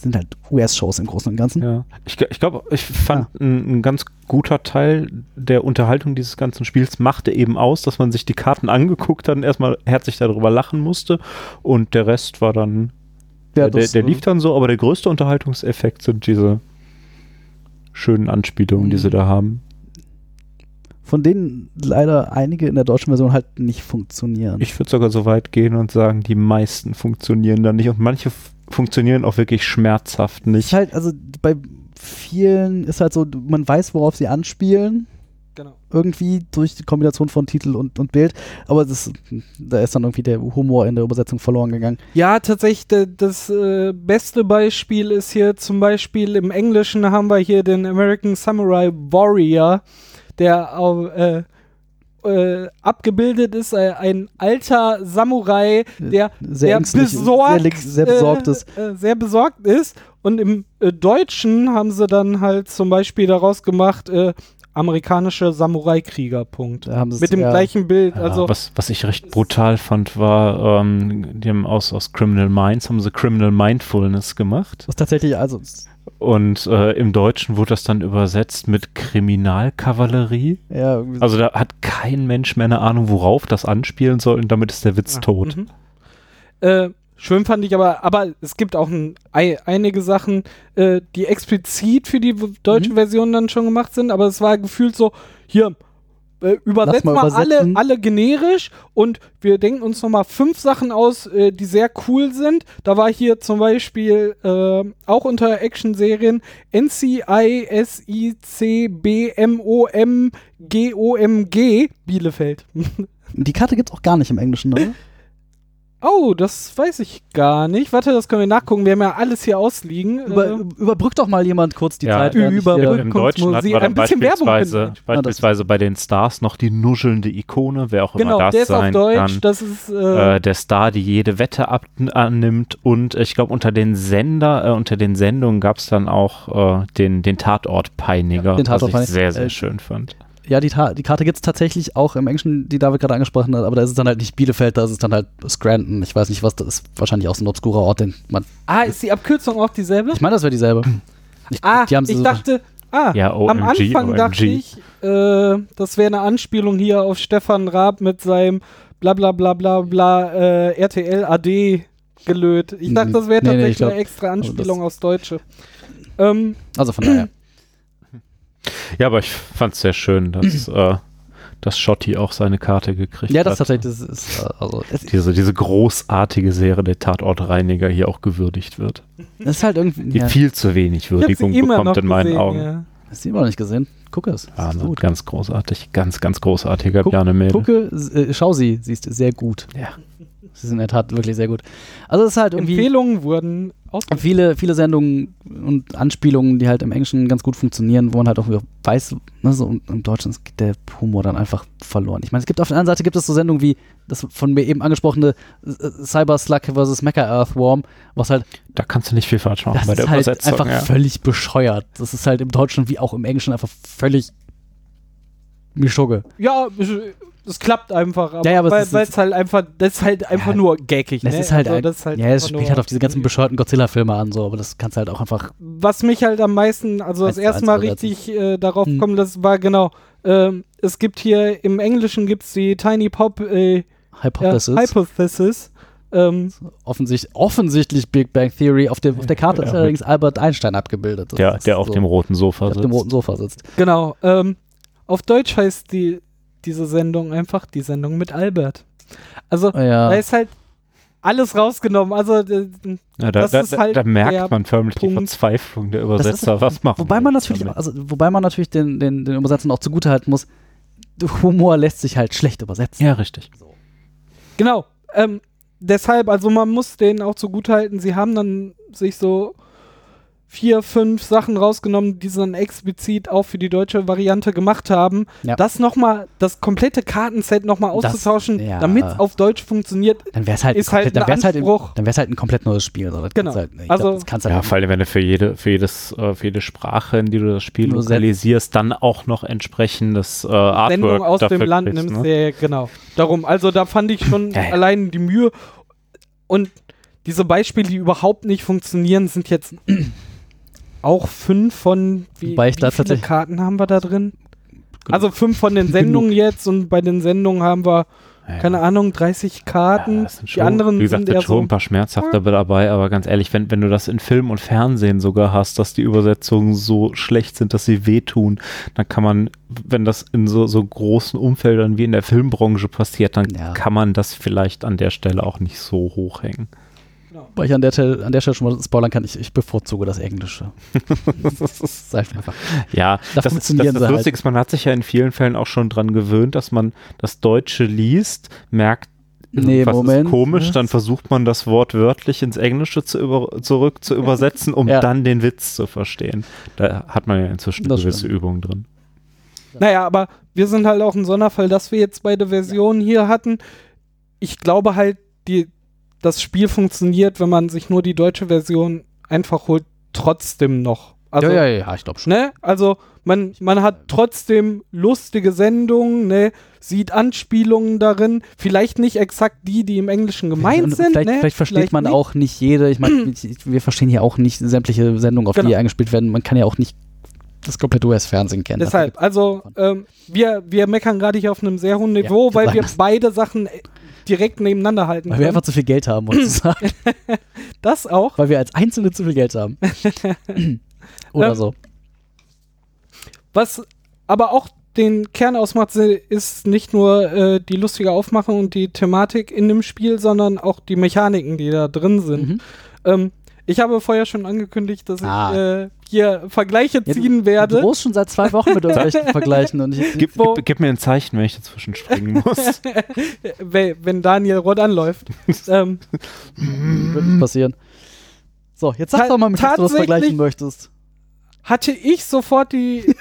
sind halt US-Shows im Großen und Ganzen. Ja. Ich, ich glaube, ich fand ein, ein ganz guter Teil der Unterhaltung dieses ganzen Spiels machte eben aus, dass man sich die Karten angeguckt hat und erstmal herzlich darüber lachen musste und der Rest war dann, Ja, der, das, der äh, lief dann so, aber der größte Unterhaltungseffekt sind diese schönen Anspielungen, die sie da haben. Von denen leider einige in der deutschen Version halt nicht funktionieren. Ich würde sogar so weit gehen und sagen, die meisten funktionieren da nicht und manche funktionieren auch wirklich schmerzhaft ist nicht. halt, also bei vielen ist halt so, man weiß, worauf sie anspielen, Genau. irgendwie durch die Kombination von Titel und, und Bild, aber das, da ist dann irgendwie der Humor in der Übersetzung verloren gegangen. Ja, tatsächlich, das äh, beste Beispiel ist hier zum Beispiel im Englischen haben wir hier den American Samurai Warrior, der äh, äh, abgebildet ist, äh, ein alter Samurai, der Sehr der besorgt, sehr, sehr besorgt ist. Äh, äh, sehr besorgt ist. Und im äh, Deutschen haben sie dann halt zum Beispiel daraus gemacht, äh, amerikanische Samurai-Krieger, Punkt. Mit dem eher- gleichen Bild. Ja, also, was, was ich recht brutal fand, war, ähm, die haben aus, aus Criminal Minds haben sie Criminal Mindfulness gemacht. Was tatsächlich, also Und äh, im Deutschen wurde das dann übersetzt mit Kriminalkavallerie. ja, irgendwie- Also da hat kein Mensch mehr eine Ahnung, worauf das anspielen soll und damit ist der Witz Ah, tot. mhm. Äh, schön fand ich aber, aber es gibt auch ein, ei, einige Sachen, äh, die explizit für die deutsche Mhm. Version dann schon gemacht sind, aber es war gefühlt so, hier, äh, übersetzt mal mal, alle, alle generisch und wir denken uns nochmal fünf Sachen aus, äh, die sehr cool sind. Da war hier zum Beispiel äh, auch unter Action-Serien NCISICBMOMGOMG Bielefeld. die Karte gibt es auch gar nicht im Englischen, oder? Oh, das weiß ich gar nicht. Warte, das können wir nachgucken. Wir haben ja alles hier ausliegen. Über, äh, überbrückt doch mal jemand kurz die Ja, Zeit. überbrückt. Im Deutschen hat man dann ein bisschen Werbung beispielsweise, können wir. beispielsweise bei den Stars noch die nuschelnde Ikone, wer auch genau, immer der das sein Deutsch. kann. Das ist äh, äh, der Star, die jede Wette ab annimmt und ich glaube unter den Sender, äh, unter den Sendungen gab es dann auch äh, den, den Tatortpeiniger, Den was ich sehr, sehr Äh, schön fand. Ja, die, Ta die Karte gibt es tatsächlich auch im Englischen, die David gerade angesprochen hat, aber da ist es dann halt nicht Bielefeld, da ist es dann halt Scranton. Ich weiß nicht, was das ist. Wahrscheinlich auch so ein obskurer Ort, den man. ah, ist die Abkürzung auch dieselbe? Ich meine, das wäre dieselbe. Ich, ah, die haben sie ich so- dachte, ah, Ja, am OMG, Anfang dachte OMG. ich, äh, das wäre eine Anspielung hier auf Stefan Raab mit seinem bla bla bla bla bla äh, RTL AD gelöt. Ich dachte, das wäre Nee, nee, tatsächlich ich glaub- eine extra Anspielung aufs Deutsche. Ähm, Also von daher. Ja, aber ich fand es sehr schön, dass, äh, dass Schotti auch seine Karte gekriegt ja, das hat. tatsächlich, das ist, äh, also, es Diese, diese großartige Serie der Tatortreiniger hier auch gewürdigt wird. es ist halt irgendwie. Die Ja, viel zu wenig Würdigung bekommt in meinen gesehen, Augen. ja. hast du immer noch nicht gesehen? Guck es. Ja, ist ne, gut. ganz großartig, ganz, ganz großartiger Guck- Bjarne Mädel. Gucke, äh, schau sie, sie ist sehr gut. Ja. Sie ist in der Tat wirklich sehr gut. Also es ist halt irgendwie. Empfehlungen wurden aus viele, viele Sendungen und Anspielungen, die halt im Englischen ganz gut funktionieren, wo man halt auch weiß, ne, so und im Deutschen geht der Humor dann einfach verloren. Ich meine, es gibt auf der anderen Seite gibt es so Sendungen wie das von mir eben angesprochene äh, Cyber Slug vs. Mecha Earthworm, was halt, Da kannst du nicht viel falsch machen das bei der ist halt Übersetzung. einfach ja. völlig bescheuert. Das ist halt im Deutschen wie auch im Englischen einfach völlig Mischugge. Ja, es klappt einfach, aber, Ja, ja, aber es weil ist- weil es halt einfach, das ist halt einfach Ja, nur gackig. Das ne? ist halt, also, das ist halt ja, es spielt halt auf diese ganzen bescheuerten Godzilla-Filme an, so, aber das kannst du halt auch einfach Was mich halt am meisten, also das erste Mal richtig äh, darauf Hm. kommen, das war genau, ähm, es gibt hier, im Englischen gibt es die Tiny Pop äh, ja, Hypothesis. Hypothesis. Ähm, offensichtlich, offensichtlich Big Bang Theory. Auf der, auf der Karte Ja, ist allerdings Albert Einstein abgebildet. Das Der, ist der auf so, dem roten Sofa auf sitzt. dem roten Sofa sitzt. genau. Ähm, auf Deutsch heißt die, diese Sendung einfach die Sendung mit Albert. Also, Ja. da ist halt alles rausgenommen. Also, äh, Ja, da, das da, ist da, halt da merkt man förmlich die Punkt. Verzweiflung der Das ist- Übersetzer. Was machen Wobei man natürlich, damit? also, wobei man natürlich den, den, den Übersetzern auch zugutehalten muss, Humor lässt sich halt schlecht übersetzen. Ja, richtig. Genau. Ähm, deshalb, also man muss denen auch zugutehalten, sie haben dann sich so vier, fünf Sachen rausgenommen, die sie dann explizit auch für die deutsche Variante gemacht haben. Ja. Das nochmal, das komplette Kartenset nochmal auszutauschen, ja. damit es auf Deutsch funktioniert. Dann wäre es halt, halt dann wär's halt, im- dann wär's halt ein komplett neues Spiel. So. Das Genau. kannst Halt, ich Also- glaub, das kannst halt Ja, vor allem, wenn du für jede, für jedes, äh, für jede Sprache, in die du das Spiel Nur lokalisierst, dann auch noch entsprechendes äh, Artwork Sendung aus dafür dem Land kriegst, nimmst, ne? ja, genau. Darum, also da fand ich schon Ja, ja. allein die Mühe. Und diese Beispiele, die überhaupt nicht funktionieren, sind jetzt auch fünf von wie, wie viele tatsächlich- Karten haben wir da drin? Genug. Also fünf von den Sendungen jetzt und bei den Sendungen haben wir, keine Ahnung, 30 Karten. Ja, sind die schon, anderen wie gesagt, sind schon so. ein paar schmerzhafte dabei, aber ganz ehrlich, wenn, wenn du das in Film und Fernsehen sogar hast, dass die Übersetzungen so schlecht sind, dass sie wehtun, dann kann man, wenn das in so, so großen Umfeldern wie in der Filmbranche passiert, dann Ja. kann man das vielleicht an der Stelle auch nicht so hochhängen. Weil ich an der, Stelle, an der Stelle schon mal spoilern kann, ich, ich bevorzuge das Englische. das ist einfach. Ja, Da das, ist, das, das halt. Lustige ist, man hat sich ja in vielen Fällen auch schon dran gewöhnt, dass man das Deutsche liest, merkt, Nee, was Moment. ist komisch, dann versucht man das Wort wörtlich ins Englische zu über, zurück zu übersetzen, um Ja. dann den Witz zu verstehen. Da hat man ja inzwischen Das gewisse stimmt. Übungen drin. Naja, aber wir sind halt auch ein Sonderfall, dass wir jetzt beide Versionen hier hatten. Ich glaube halt, die, das Spiel funktioniert, wenn man sich nur die deutsche Version einfach holt, trotzdem noch. Also, ja, ja, ja, ich glaube schon. Ne? Also man, man hat trotzdem lustige Sendungen, ne? sieht Anspielungen darin, vielleicht nicht exakt die, die im Englischen gemeint Und sind. vielleicht, ne? vielleicht versteht man nicht. auch nicht jede. Ich meine, wir verstehen ja auch nicht sämtliche Sendungen, auf Genau. die eingespielt werden. Man kann ja auch nicht das komplette US-Fernsehen kennen. Deshalb, also ähm, wir, wir meckern gerade hier auf einem sehr hohen Niveau, Ja, weil wir beide Sachen äh, direkt nebeneinander halten Weil wir können. einfach zu viel Geld haben, um zu sagen. Das auch. Weil wir als Einzelne zu viel Geld haben. Oder Ähm, so. Was aber auch den Kern ausmacht, ist nicht nur äh, die lustige Aufmachung und die Thematik in dem Spiel, sondern auch die Mechaniken, die da drin sind. Mhm. Ähm, ich habe vorher schon angekündigt, dass Ah. ich äh, hier Vergleiche Ja, ziehen Du werde. drohst schon seit zwei Wochen mit irgendwelchen Vergleichen und ich, Gib, gib, gib mir ein Zeichen, wenn ich dazwischen springen muss. we- wenn Daniel Rott anläuft. ähm, wird nicht passieren. So, jetzt sag Ta- doch mal, mit was du das vergleichen möchtest. hatte ich sofort die,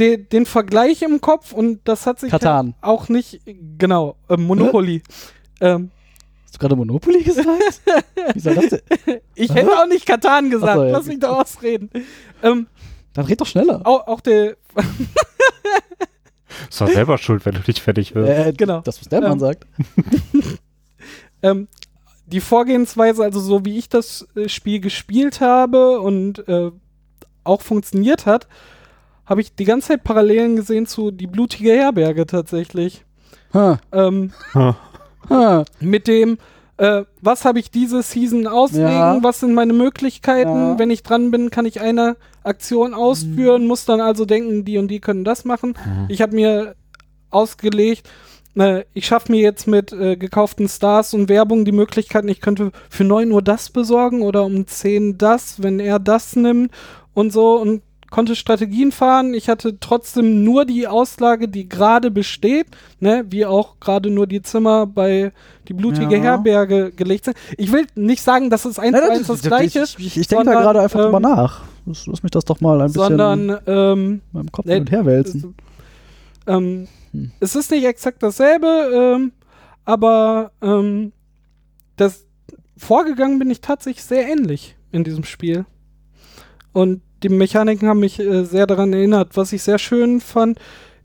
de, den Vergleich im Kopf und das hat sich Katan. auch nicht, genau, äh, Monopoly. ähm, Hast du gerade Monopoly gesagt? Wie soll das denn? ich hätte auch nicht Katan gesagt, so, ja. lass mich doch ausreden. Ähm, Dann red doch schneller. auch, auch der, Ist doch selber schuld, wenn du nicht fertig wirst. Äh, genau. Das, was der Mann Ähm, sagt. ähm, die Vorgehensweise, also so wie ich das äh, Spiel gespielt habe und äh, auch funktioniert hat, habe ich die ganze Zeit Parallelen gesehen zu Die blutige Herberge tatsächlich. Ha, Ähm, Ha. Ha. mit dem, äh, was habe ich diese Season auslegen, Ja. was sind meine Möglichkeiten, Ja. wenn ich dran bin, kann ich eine Aktion ausführen, muss dann also denken, die und die können das machen. Mhm. Ich habe mir ausgelegt, äh, ich schaffe mir jetzt mit äh, gekauften Stars und Werbung die Möglichkeiten, ich könnte für 9 Uhr das besorgen oder um 10 das, wenn er das nimmt und so und konnte Strategien fahren. Ich hatte trotzdem nur die Auslage, die gerade besteht, ne, wie auch gerade nur die Zimmer bei die blutige Ja. Herberge gelegt sind. Ich will nicht sagen, dass es eins zu eins das gleiche ist, Ich, ich, ich denke da gerade einfach drüber ähm, nach. Lass, lass mich das doch mal ein bisschen sondern ähm, in meinem Kopf Nee, hin und her wälzen. Ähm, Hm. Es ist nicht exakt dasselbe, ähm, aber ähm, das vorgegangen bin ich tatsächlich sehr ähnlich in diesem Spiel. Und die Mechaniken haben mich äh, sehr daran erinnert. Was ich sehr schön fand,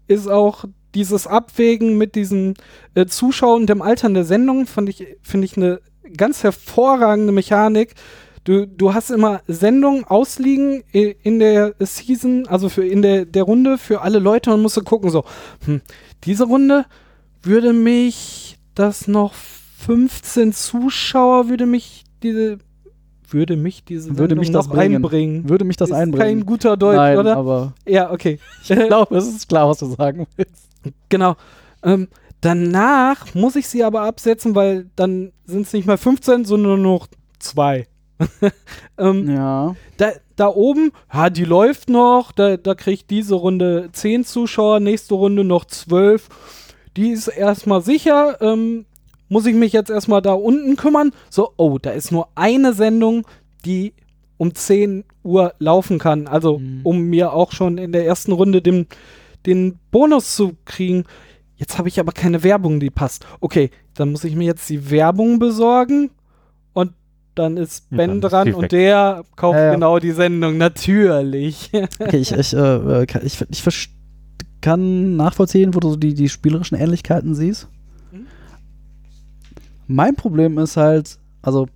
ist auch dieses Abwägen mit diesen äh, Zuschauern und dem Altern der Sendung, fand ich, finde ich eine ganz hervorragende Mechanik. Du, du hast immer Sendungen ausliegen in der Season, also für in der, der Runde für alle Leute und musst du gucken, so, hm, diese Runde würde mich das noch 15 Zuschauer würde mich diese würde mich diese Würde mich Sendung das noch bringen. einbringen. Würde mich das ist einbringen? kein guter Deutsch, Nein, oder? aber Ja, okay. ich glaube, es ist klar, was du sagen willst. Genau. Ähm, danach muss ich sie aber absetzen, weil dann sind es nicht mehr 15, sondern nur noch zwei. ähm, Ja. da, da oben, ja, die läuft noch, da, da kriegt diese Runde 10 Zuschauer, nächste Runde noch 12. Die ist erstmal sicher. Ähm, muss ich mich jetzt erstmal da unten kümmern? So, oh, da ist nur eine Sendung, die um 10 Uhr laufen kann. Also, Mhm. um mir auch schon in der ersten Runde den, den Bonus zu kriegen. Jetzt habe ich aber keine Werbung, die passt. Okay, dann muss ich mir jetzt die Werbung besorgen und dann ist Und Ben dann ist dran und weg. der kauft Ja, ja. genau die Sendung. Natürlich. Okay, ich, ich, äh, kann- ich, ich verst- kann nachvollziehen, wo du so die, die spielerischen Ähnlichkeiten siehst. Mein Problem ist halt, also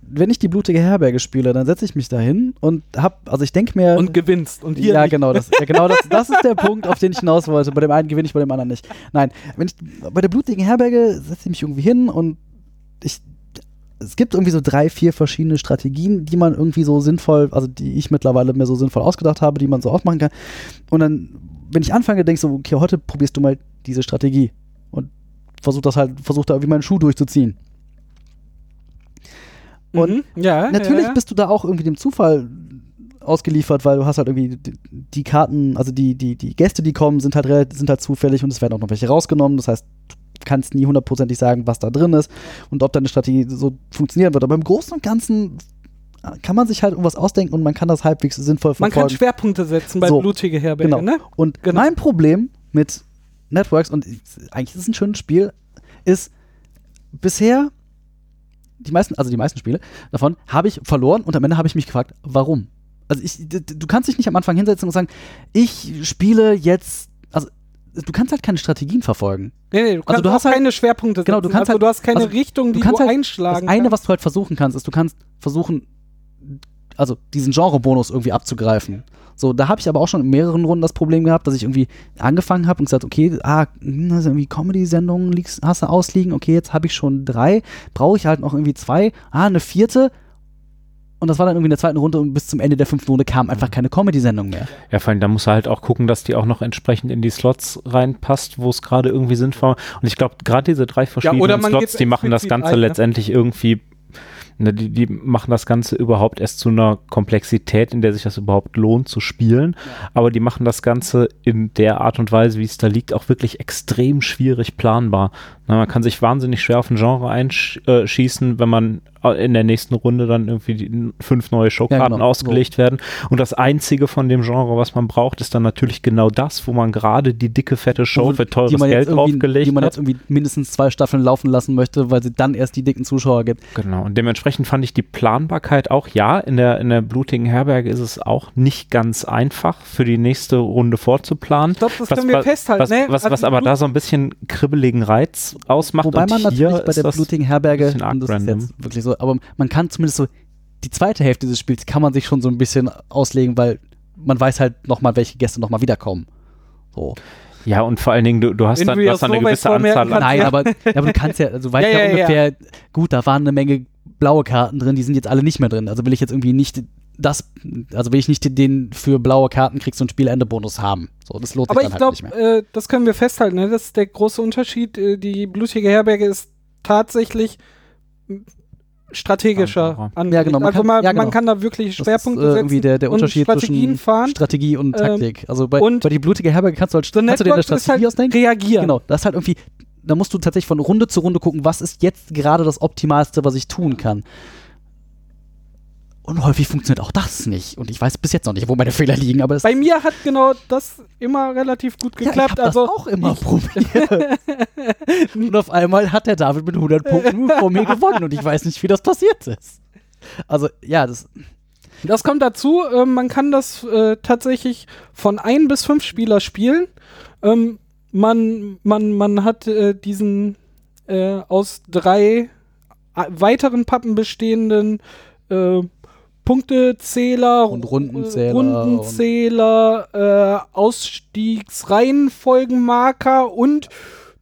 wenn ich die blutige Herberge spiele, dann setze ich mich da hin und hab, also ich denke mir. Und gewinnst. Und hier ja, nicht. genau, das, ja, genau das, das ist der Punkt, auf den ich hinaus wollte. Bei dem einen gewinne ich, bei dem anderen nicht. Nein, wenn ich bei der blutigen Herberge setze ich mich irgendwie hin und ich. Es gibt irgendwie so drei, vier verschiedene Strategien, die man irgendwie so sinnvoll, also die ich mittlerweile mir so sinnvoll ausgedacht habe, die man so aufmachen kann. Und dann, wenn ich anfange, denke ich so, okay, heute probierst du mal diese Strategie und versuch das halt, versuch da irgendwie meinen Schuh durchzuziehen. Und Mhm. ja, Natürlich ja, ja. bist du da auch irgendwie dem Zufall ausgeliefert, weil du hast halt irgendwie die, Karten, also die, die, die Gäste, die kommen, sind halt, relativ- sind halt zufällig und es werden auch noch welche rausgenommen. Das heißt, du kannst nie hundertprozentig sagen, was da drin ist und ob deine Strategie so funktionieren wird. Aber im Großen und Ganzen kann man sich halt irgendwas ausdenken und man kann das halbwegs sinnvoll Man verfolgen. kann Schwerpunkte setzen bei So, blutige Herberge, Genau. ne? Und Genau. mein Problem mit Networks, und eigentlich ist es ein schönes Spiel, ist bisher die meisten, also die meisten Spiele davon habe ich verloren und am Ende habe ich mich gefragt, warum? Also ich, du kannst dich nicht am Anfang hinsetzen und sagen, ich spiele jetzt, also du kannst halt keine Strategien verfolgen. Nee, nee, du kannst du auch hast halt- keine Schwerpunkte setzen. Genau, du kannst also halt- du hast keine also Richtung, du die du, kannst halt- einschlagen Das eine, was du halt versuchen kannst, ist, du kannst versuchen, also diesen Genre-Bonus irgendwie abzugreifen. So, da habe ich aber auch schon in mehreren Runden das Problem gehabt, dass ich irgendwie angefangen habe und gesagt, okay, ah, hm, also irgendwie Comedy-Sendungen liegst- hast du ausliegen, okay, jetzt habe ich schon drei, brauche ich halt noch irgendwie zwei, ah, eine vierte. Und das war dann irgendwie in der zweiten Runde und bis zum Ende der fünften Runde kam einfach keine Comedy-Sendung mehr. Ja, vor allem, da muss er halt auch gucken, dass die auch noch entsprechend in die Slots reinpasst, wo es gerade irgendwie sinnvoll Und ich glaube, gerade diese drei verschiedenen oder man Slots, die machen das Ganze ein, ne? letztendlich irgendwie, ne, die, die machen das Ganze überhaupt erst zu einer Komplexität, in der sich das überhaupt lohnt zu spielen. Aber die machen das Ganze in der Art und Weise, wie es da liegt, auch wirklich extrem schwierig planbar. Na, man kann sich wahnsinnig schwer auf ein Genre einschießen, wenn man äh, in der nächsten Runde dann irgendwie fünf neue Showkarten genau, ausgelegt werden. Und das einzige von dem Genre, was man braucht, ist dann natürlich genau das, wo man gerade die dicke, fette Show für teures Geld irgendwie, draufgelegt die man hat. jetzt irgendwie mindestens zwei Staffeln laufen lassen möchte, weil sie dann erst die dicken Zuschauer gibt. Genau, und dementsprechend fand ich die Planbarkeit auch, ja, in der, in der blutigen Herberge ist es auch nicht ganz einfach, für die nächste Runde vorzuplanen. Ich glaube, das können wir festhalten. was, ne? was, Also was aber Blut- da so ein bisschen kribbeligen Reiz ausmacht. Wobei und man hier natürlich bei der blutigen Herberge, das ist jetzt wirklich so, aber man kann zumindest so, die zweite Hälfte dieses Spiels kann man sich schon so ein bisschen auslegen, weil man weiß halt nochmal, welche Gäste nochmal wiederkommen. So. Ja, und vor allen Dingen, du, du hast Wenn dann, du ja hast dann so eine gewisse Anzahl an. Nein, ja. aber, ja, aber du kannst ja, also du weißt Ja, ja, ja, ja. ungefähr, gut, da waren eine Menge blaue Karten drin, die sind jetzt alle nicht mehr drin. Also will ich jetzt irgendwie nicht das, also will ich nicht den für blaue Karten kriegst einen Spielende-Bonus haben. So, das lohnt Aber sich ich dann halt glaube, nicht mehr. äh, das können wir festhalten. Ne? Das ist der große Unterschied. Äh, die blutige Herberge ist tatsächlich strategischer angelegt. Ja, genau, man also kann- man, ja, genau. man kann da wirklich Das Schwerpunkte ist, äh, setzen irgendwie der, der und Unterschied Strategien zwischen fahren. Strategie und Ähm, Taktik. also bei, und bei die blutige Herberge kannst du halt, The kannst du dir eine ist Strategie halt ausdenken. reagieren. Genau, das ist halt irgendwie, da musst du tatsächlich von Runde zu Runde gucken, was ist jetzt gerade das Optimalste, was ich tun kann. Und häufig funktioniert auch das nicht. Und ich weiß bis jetzt noch nicht, wo meine Fehler liegen, aber Bei mir hat genau das immer relativ gut ja, ich geklappt. also das auch immer probiert. und auf einmal hat der David mit 100 Punkten vor mir gewonnen und ich weiß nicht, wie das passiert ist. Also, ja, das, Das kommt dazu, äh, man kann das äh, tatsächlich von ein bis fünf Spieler spielen. Ähm, man, man, man hat äh, diesen äh, aus drei äh, weiteren Pappen bestehenden äh, Punktezähler Und Rundenzähler Rundenzähler äh, Ausstiegsreihenfolgenmarker und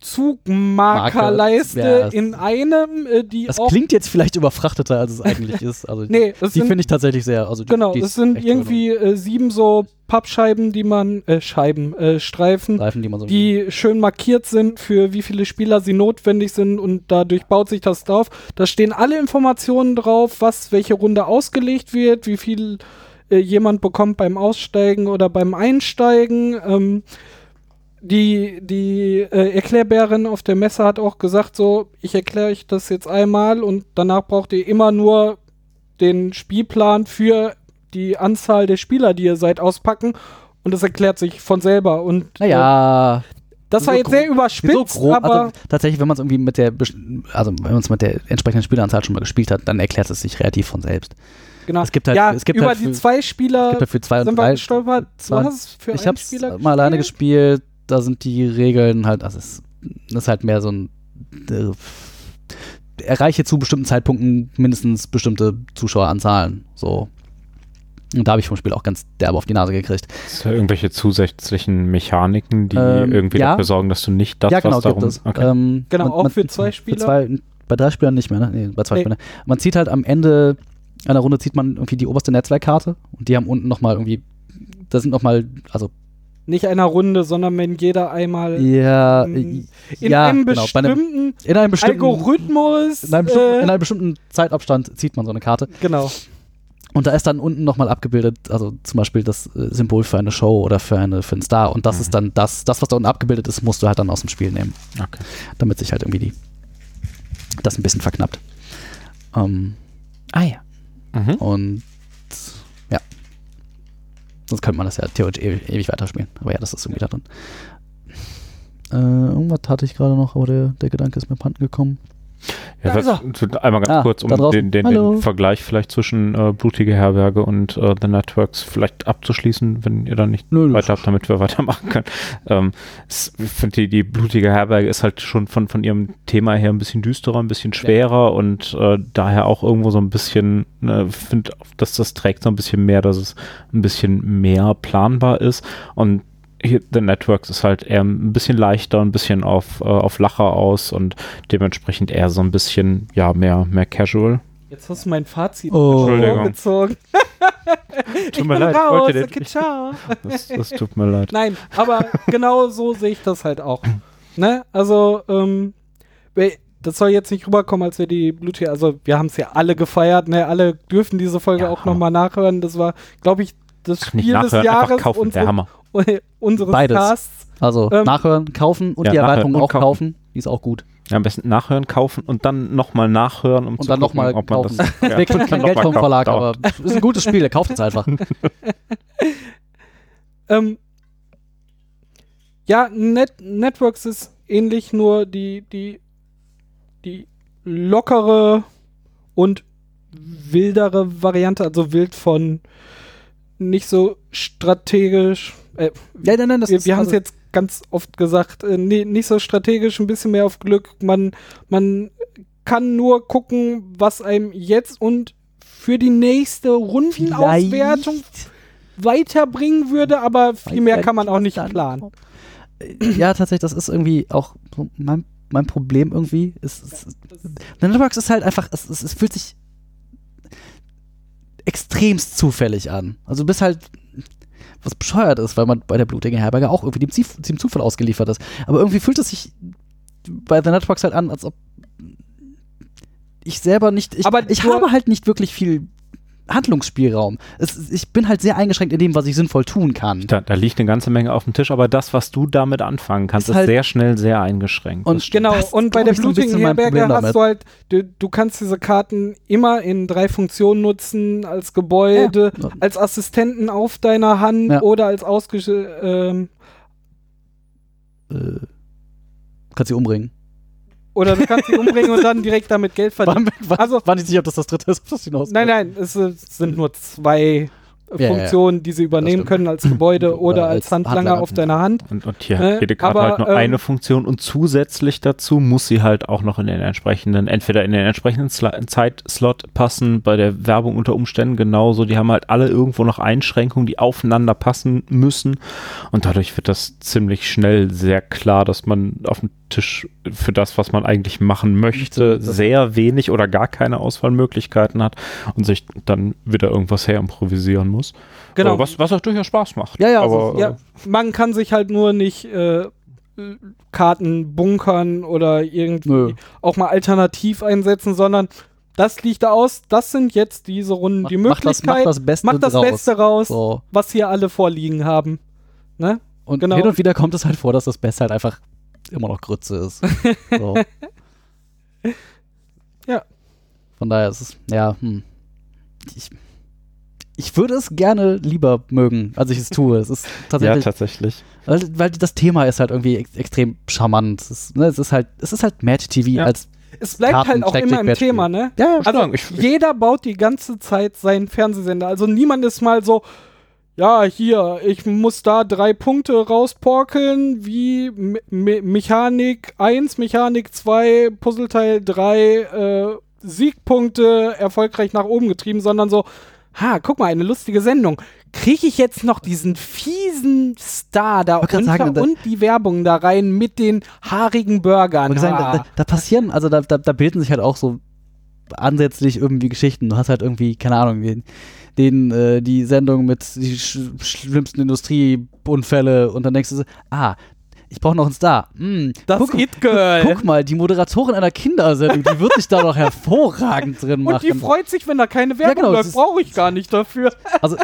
Zugmarkerleiste das- in einem, äh, die das klingt jetzt vielleicht überfrachteter, als es eigentlich ist. Also, Nee, die finde ich tatsächlich sehr. Also die- Genau, die es ist sind irgendwie äh, sieben so Pappscheiben, die man, äh, Scheiben, äh, Streifen, gelungen. Reifen, die man so. die schön markiert sind, für wie viele Spieler sie notwendig sind und dadurch baut sich das drauf. Da stehen alle Informationen drauf, was welche Runde ausgelegt wird, wie viel äh, jemand bekommt beim Aussteigen oder beim Einsteigen. Ähm, die die äh, Erklärbärin auf der Messe hat auch gesagt, so, ich erkläre euch das jetzt einmal und danach braucht ihr immer nur den Spielplan für die Anzahl der Spieler, die ihr seid, auspacken und das erklärt sich von selber. Und äh, naja, das war so jetzt sehr so überspitzt, grob. aber also, tatsächlich, wenn man es irgendwie mit der, also wenn man es mit der entsprechenden Spieleranzahl schon mal gespielt hat, dann erklärt es sich relativ von selbst. genau. es gibt halt- ja, es gibt über halt die für- zwei Es Spieler gibt dafür zwei und drei. gestolpert. zwei- es für ich habe es mal alleine gespielt? Da sind die Regeln halt, also es das ist halt mehr so ein äh, erreiche zu bestimmten Zeitpunkten mindestens bestimmte Zuschaueranzahlen. So. Und da habe ich vom Spiel auch ganz derbe auf die Nase gekriegt. Ist da irgendwelche zusätzlichen Mechaniken, die Ähm, irgendwie ja. dafür sorgen, dass du nicht das, ja, genau, was darum... gibt es. Okay. Ähm, Genau, man- auch man- für zwei Spieler? Zwei, bei drei Spielern nicht mehr, ne? Nee, bei zwei Nee. Spielern. Man zieht halt am Ende einer Runde zieht man irgendwie die oberste Netzwerkkarte und die haben unten nochmal irgendwie, da sind nochmal, also Nicht einer Runde, sondern wenn jeder einmal ja, äh, in ja, einem genau, bei einem, bestimmten in einem bestimmten Algorithmus. in einem, bestimmten, äh, in einem bestimmten Zeitabstand zieht man so eine Karte. genau. Und da ist dann unten nochmal abgebildet, also zum Beispiel das äh, Symbol für eine Show oder für, eine, für einen Star. Und das Mhm. ist dann das, das, was da unten abgebildet ist, musst du halt dann aus dem Spiel nehmen, okay. damit sich halt irgendwie die, das ein bisschen verknappt. Ähm, ah ja. Mhm. Und ja. Sonst könnte man das ja theoretisch ewig, ewig weiterspielen. Aber ja, das ist irgendwie da drin. Äh, irgendwas hatte ich gerade noch, aber der, der Gedanke ist mir abhanden gekommen. Ja, Da was, einmal ganz Ah, kurz, um da den, den, den Vergleich vielleicht zwischen äh, Blutige Herberge und äh, The Networks vielleicht abzuschließen, wenn ihr dann nicht Nö, weiter habt, damit wir weitermachen können. Ähm, es- ich finde, die, die Blutige Herberge ist halt schon von, von ihrem Thema her ein bisschen düsterer, ein bisschen schwerer und äh, daher auch irgendwo so ein bisschen, ne, finde, dass das trägt so ein bisschen mehr, dass es ein bisschen mehr planbar ist. Und hier, The Networks ist halt eher ein bisschen leichter, ein bisschen auf, äh, auf Lacher aus und dementsprechend eher so ein bisschen, ja, mehr, mehr casual. Jetzt hast du mein Fazit Oh. Entschuldigung. vorgezogen. Tut ich bin raus, okay, nicht. ciao. Das, das tut mir leid. Nein, aber genau so sehe ich das halt auch. Ne? Also, ähm, we- das soll jetzt nicht rüberkommen, als wir die Bluetooth, also wir haben es ja alle gefeiert, ne? Alle dürfen diese Folge Ja. auch nochmal nachhören. Das war, glaube ich, das Nicht Spiel des Jahres kaufen, der unsere- Hammer. unseres Beides. Casts. Also Ähm, nachhören, kaufen und ja, die Erweiterung auch kaufen. kaufen. Die ist auch gut. Ja, am besten nachhören, kaufen und dann nochmal nachhören, um Und zu dann gucken, nochmal ob man kaufen. das. Ja, kriegt kein Geld mal vom. Verlag, Dauert. aber ist ein gutes Spiel, der kauft es einfach. Ähm, ja, Net Networks ist ähnlich, nur die, die, die lockere und wildere Variante, also wild von nicht so strategisch. Äh, Ja, nein, nein, das wir wir haben es also- jetzt ganz oft gesagt, äh, nee, nicht so strategisch, ein bisschen mehr auf Glück. Man, man kann nur gucken, was einem jetzt und für die nächste Rundenauswertung weiterbringen würde, aber viel mehr kann man auch nicht planen. Ja, tatsächlich, das ist irgendwie auch mein, mein Problem irgendwie. Es, es, Networks ist halt einfach, es, es, es fühlt sich extremst zufällig an. Also du bist halt was bescheuert ist, weil man bei der blutigen Herberge auch irgendwie dem, dem Zufall ausgeliefert ist. Aber irgendwie fühlt es sich bei The Networks halt an, als ob ich selber nicht, ich, Aber ich habe halt nicht wirklich viel Handlungsspielraum. Es, ich bin halt sehr eingeschränkt in dem, was ich sinnvoll tun kann. Da, da liegt eine ganze Menge auf dem Tisch, aber das, was du damit anfangen kannst, Ist ist, halt- sehr schnell sehr eingeschränkt. Und. Genau, Das und bei der so blutigen Herberge hast damit. du halt, du, du kannst diese Karten immer in drei Funktionen nutzen, als Gebäude, Ja. als Assistenten auf deiner Hand Ja. oder als ausgesch... Ähm, Äh, kannst sie umbringen. Oder du kannst sie umbringen und dann direkt damit Geld verdienen. War, war, Also- war nicht sicher, ob das das dritte ist, das hinaus Nein, nein, es äh, sind nur zwei Ja, ja, Funktionen, die sie übernehmen können als Gebäude oder, Oder als als Handlanger Handlanger. auf deiner Hand. Und, und hier Äh, hat jede Karte aber, halt nur ähm, eine Funktion und zusätzlich dazu muss sie halt auch noch in den entsprechenden, entweder in den entsprechenden Zeitslot passen, bei der Werbung unter Umständen genauso. Die haben halt alle irgendwo noch Einschränkungen, die aufeinander passen müssen. Und dadurch wird das ziemlich schnell sehr klar, dass man auf dem Tisch für das, was man eigentlich machen möchte, sehr wenig oder gar keine Auswahlmöglichkeiten hat und sich dann wieder irgendwas her improvisieren muss. Genau. Aber Was, was auch durchaus Spaß macht. Ja, ja, aber, also, Ja, man kann sich halt nur nicht äh, Karten bunkern oder irgendwie Nö. auch mal alternativ einsetzen, sondern das liegt da aus. Das sind jetzt diese Runden die Mach das, Möglichkeit. mach das Beste Macht das draus. Beste raus, So. was hier alle vorliegen haben. Ne? Und Genau. hin und wieder kommt es halt vor, dass das Beste halt einfach immer noch Grütze ist. So. Ja. Von daher ist es, ja, hm. Ich, ich würde es gerne lieber mögen, als ich es tue. Es ist ja, tatsächlich, tatsächlich. weil, weil das Thema ist halt irgendwie ex extrem charmant. Es ist, ne, es ist halt, es ist halt Match TV Ja. als Es bleibt Karten- halt auch Taktik- immer im. Thema, ne? ja, ja, Also ich- ich- jeder baut die ganze Zeit seinen Fernsehsender. Also niemand ist mal so, ja, hier, ich muss da drei Punkte rausporkeln, wie Me Me Mechanik 1, Mechanik 2, Puzzleteil 3, äh, Siegpunkte erfolgreich nach oben getrieben, sondern so, ha, guck mal, eine lustige Sendung. Kriege ich jetzt noch diesen fiesen Star da unter sagen, da- und die Werbung da rein mit den haarigen Burgern? Sagen, da, da passieren, also da, da, da bilden sich halt auch so ansätzlich irgendwie Geschichten. Du hast halt irgendwie, keine Ahnung, den, äh, die Sendung mit die sch schlimmsten Industrieunfälle und dann denkst du so, ah, ich brauche noch einen Star. Hm, das guck, It Girl. guck mal, die Moderatorin einer Kindersendung, die wird sich da doch hervorragend drin und die machen. freut sich, wenn da keine Werbung genau, das läuft. Brauche ich gar nicht dafür. Also,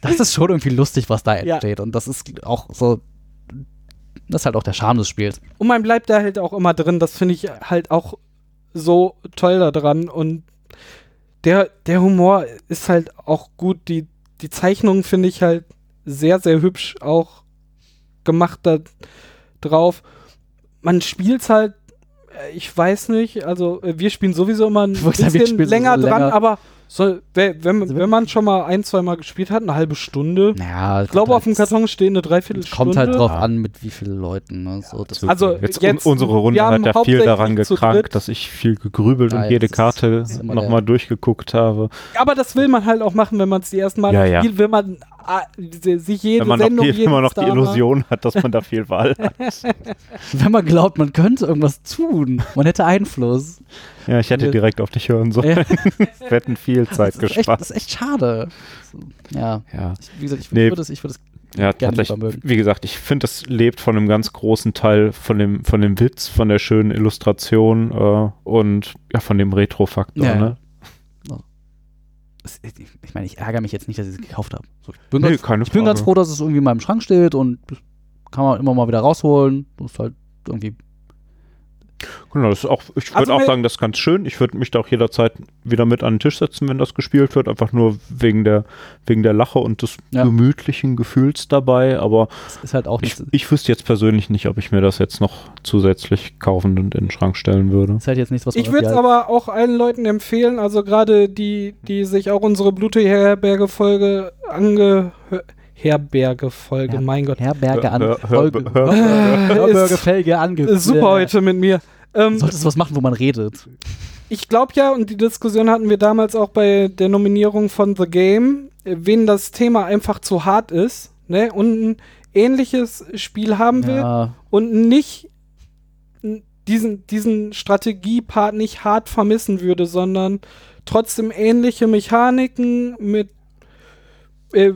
das ist schon irgendwie lustig, was da Ja. entsteht. Und das ist auch so, das ist halt auch der Charme des Spiels. Und man bleibt da halt auch immer drin. Das finde ich halt auch so toll daran. Und der, der Humor ist halt auch gut. Die, die Zeichnungen finde ich halt sehr, sehr hübsch auch gemacht da drauf. Man spielt halt, äh, ich weiß nicht, also äh, wir spielen sowieso immer ein sagen, bisschen so länger dran, länger. aber so, wenn, wenn, Also wenn man schon mal ein, zwei Mal gespielt hat, eine halbe Stunde. Naja, Ich glaube, auf dem Karton stehen eine Dreiviertelstunde. Kommt halt drauf Ja. an, mit wie vielen Leuten. Ne? So, das Also jetzt, jetzt- un unsere Runde hat ja viel daran gekrankt, dass ich viel gegrübelt Ja, und jede Karte nochmal durchgeguckt habe. Aber das will man halt auch machen, wenn man es die ersten Mal Ja, ja. spielt, will man sich jede Wenn man Sendung, jeden immer noch die Illusion hat, dass man da viel Wahl hat. wenn man glaubt, man könnte irgendwas tun, man hätte Einfluss. Ja, ich hätte direkt auf dich hören sollen. Wir hätten viel Zeit das, ist echt, gespart. das ist echt schade. Ja, Ja. ich, wie gesagt, ich Nee. würde es, ich würde es Ja, Gerne tatsächlich. Wie gesagt, ich finde, das lebt von einem ganz großen Teil von dem, von dem Witz, von der schönen Illustration äh, und ja, von dem Retro-Faktor. Ja. ne? Ich meine, ich ärgere mich jetzt nicht, dass ich es gekauft habe. So, ich bin, Nee, ganz, ich bin ganz froh, dass es irgendwie in meinem Schrank steht und kann man immer mal wieder rausholen. Das ist halt irgendwie. Genau, das ist auch, ich würde Also auch sagen, das ist ganz schön. Ich würde mich da auch jederzeit wieder mit an den Tisch setzen, wenn das gespielt wird. Einfach nur wegen der, wegen der Lache und des Ja. gemütlichen Gefühls dabei. Aber ist halt auch ich, ich wüsste jetzt persönlich nicht, ob ich mir das jetzt noch zusätzlich kaufen und in den Schrank stellen würde. ist halt jetzt nichts, was Ich würde es aber auch allen Leuten empfehlen, also gerade die, die sich auch unsere Blute-Herberge-Folge ange... Herberge-Folge, Ja. mein Gott. Herberge an. Folge- hör- Herberge, Ist- Felge ange. Super heute mit mir. Ähm, Du solltest was machen, wo man redet. Ich glaube ja, und die Diskussion hatten wir damals auch bei der Nominierung von The Game, äh, wen das Thema einfach zu hart ist, ne, und ein ähnliches Spiel haben will Ja, und nicht diesen, diesen Strategiepart nicht hart vermissen würde, sondern trotzdem ähnliche Mechaniken mit äh,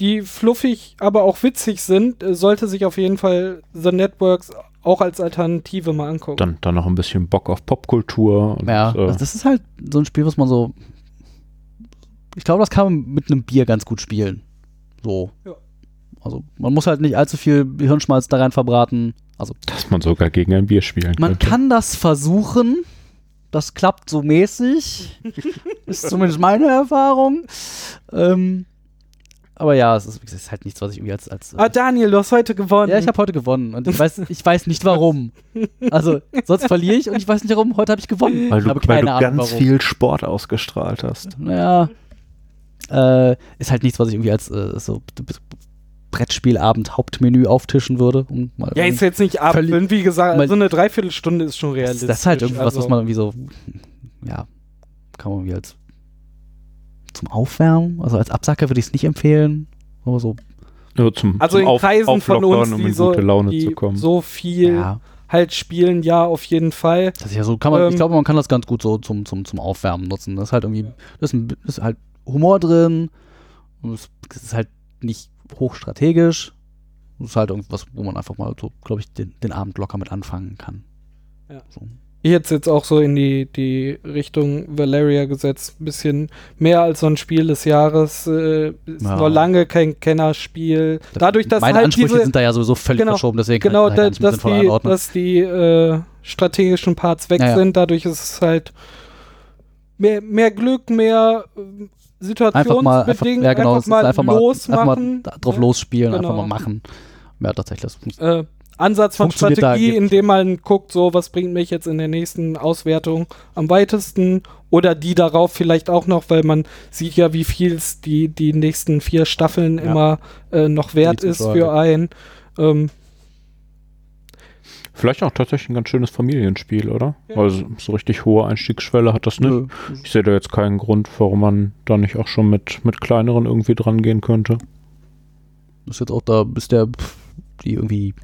die fluffig, aber auch witzig sind, äh, sollte sich auf jeden Fall The Networks auch als Alternative mal angucken. Dann, dann noch ein bisschen Bock auf Popkultur. Und, ja äh, das, das ist halt so ein Spiel, was man so. Ich glaube, das kann man mit einem Bier ganz gut spielen. So. Ja. Also, man muss halt nicht allzu viel Hirnschmalz da rein verbraten. Also, dass man sogar gegen ein Bier spielen man könnte. kann das versuchen. Das klappt so mäßig. ist zumindest meine Erfahrung. Ähm, aber ja, es ist, es ist halt nichts, was ich irgendwie als. als Ah, Daniel, du hast heute gewonnen. ja, ich habe heute gewonnen und ich weiß, ich weiß nicht warum. Also, sonst verliere ich und ich weiß nicht warum. Heute habe ich gewonnen. weil ich du, habe weil du Ahnung ganz warum. viel Sport ausgestrahlt hast. Naja, äh, ist halt nichts, was ich irgendwie als äh, so Brettspielabend Hauptmenü auftischen würde. Um mal Ja, ist jetzt nicht ab. Wie gesagt, Mal- so eine Dreiviertelstunde ist schon realistisch. das ist halt irgendwas, also, was man irgendwie so, ja, kann man irgendwie als zum Aufwärmen, also als Absacker würde ich es nicht empfehlen. Aber so, Nur zum, Also zum in Kreisen von Auflockern, uns, um die, in so, gute Laune die zu kommen. so viel ja, halt spielen, ja, auf jeden Fall. das ist ja so, kann man, ich Ähm, glaube, man kann das ganz gut so zum, zum, zum Aufwärmen nutzen. Das ist halt irgendwie, das ist, ein, das ist halt Humor drin, es ist halt nicht hochstrategisch. Das ist halt irgendwas, wo man einfach mal so, glaube ich, den, den Abend locker mit anfangen kann. Ja. So. Ich hätte es jetzt auch so in die, die Richtung Valeria gesetzt. Ein bisschen mehr als so ein Spiel des Jahres. Äh, ist Ja. noch lange kein Kennerspiel. Dadurch, dass Meine halt Ansprüche diese, sind da ja sowieso völlig Genau, verschoben, deswegen genau, kann da, ich das dass gar nicht die, dass die äh, strategischen Parts weg Ja, sind. Dadurch ist es halt mehr, mehr Glück, mehr äh, Einfach mal, einfach, situationsbedingt, ja genau, einfach mal einfach mal, einfach losmachen. mal da- drauf losspielen, genau. einfach mal machen. Ja, tatsächlich. Das, Äh, Ansatz von Strategie, indem man guckt, so was bringt mich jetzt in der nächsten Auswertung am weitesten oder die darauf vielleicht auch noch, weil man sieht ja, wie viel es die, die nächsten vier Staffeln Ja. immer äh, noch wert Die ist für einen. Ähm, Vielleicht auch tatsächlich ein ganz schönes Familienspiel, oder? Ja. Also so richtig hohe Einstiegsschwelle hat das nicht. Nö. Ich sehe da jetzt keinen Grund, warum man da nicht auch schon mit, mit kleineren irgendwie dran gehen könnte. Ist jetzt auch da, bis der die irgendwie.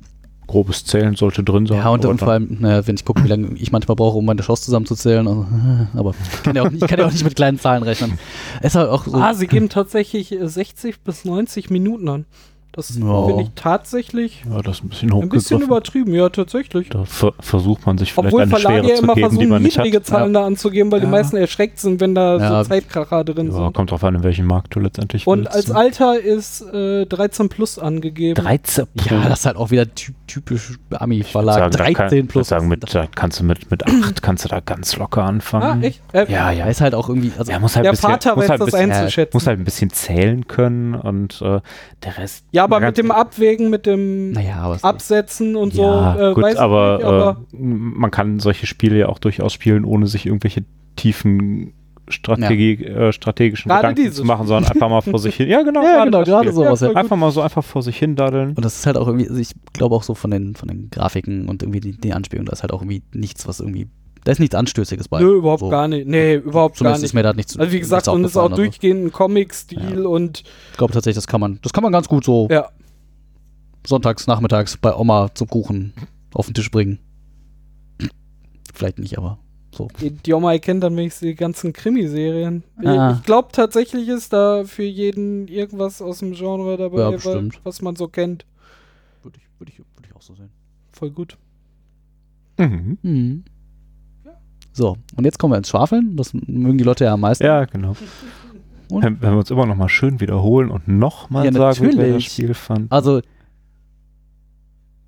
Grobes Zählen sollte drin sein. Ja, und, und vor allem, naja, wenn ich gucke, wie lange ich manchmal brauche, um meine Chance zusammenzuzählen. Also, aber ich kann, ja auch nicht, ich kann ja auch nicht mit kleinen Zahlen rechnen. Es ist halt auch so. ah, sie geben tatsächlich äh, 60 bis 90 Minuten an. Das Ja. finde ich tatsächlich ja, das ist ein bisschen ein bisschen übertrieben, ja, tatsächlich. Da ver versucht man sich vielleicht Obwohl eine Verlage Schwere ja zu immer geben, die versuchen, niedrige Zahlen da anzugeben, weil die Ja. meisten erschreckt sind, wenn da Ja. so Zeitkracher drin Ja, sind. kommt drauf an, in welchem Markt du letztendlich Und willst, als ne? Alter ist äh, 13 plus angegeben. 13 ja, das ist halt auch wieder ty typisch Ami-Verlag. sagen, da 13 kann, ich plus. sagen, mit, da kannst du mit, mit 8 kannst du da ganz locker ah, anfangen. echt? Äh, Ja, ja, ja. ist halt auch irgendwie. Also, Er muss halt Der ein bisschen, Vater muss weiß halt ein das bisschen, einzuschätzen. muss halt ein bisschen zählen können und äh, der Rest. Ja, aber Na, mit dem Abwägen, mit dem naja, aber. Absetzen und ja, so, äh, gut, weiß ich aber, nicht, aber äh, man kann solche Spiele ja auch durchaus spielen, ohne sich irgendwelche tiefen Strategie, äh, strategischen Gerade Gedanken dieses zu machen, sondern einfach mal vor sich hin. Ja, genau, Ja, genau, das gerade sowas. Ja, Ja, Einfach mal so einfach vor sich hin daddeln. Und das ist halt auch irgendwie, also ich glaube auch so von den, von den Grafiken und irgendwie die, die Anspielung, da ist halt auch irgendwie nichts, was irgendwie, da ist nichts Anstößiges bei. Nö, überhaupt so. gar nicht. Nee, überhaupt gar Zumindest nicht. ist mir da nichts Also wie gesagt, und es ist auch also. durchgehend ein Comic-Stil und Ich glaube tatsächlich, das kann man, das kann man ganz gut so ja. sonntags, nachmittags bei Oma zum Kuchen auf den Tisch bringen. Vielleicht nicht, aber so. Die, die Oma kennt dann wenigstens die ganzen Krimiserien. Ah. Ich glaube tatsächlich ist da für jeden irgendwas aus dem Genre dabei, Ja, bestimmt. was man so kennt. Würde ich, würde ich, würde ich auch so sehen. Voll gut. Mhm. Mhm. So, und jetzt kommen wir ins Schwafeln. Das mögen die Leute ja am meisten. Ja, genau. Und? Wenn, wir uns immer noch mal schön wiederholen und noch mal Ja, sagen, wie wir das natürlich. Spiel fanden. Also,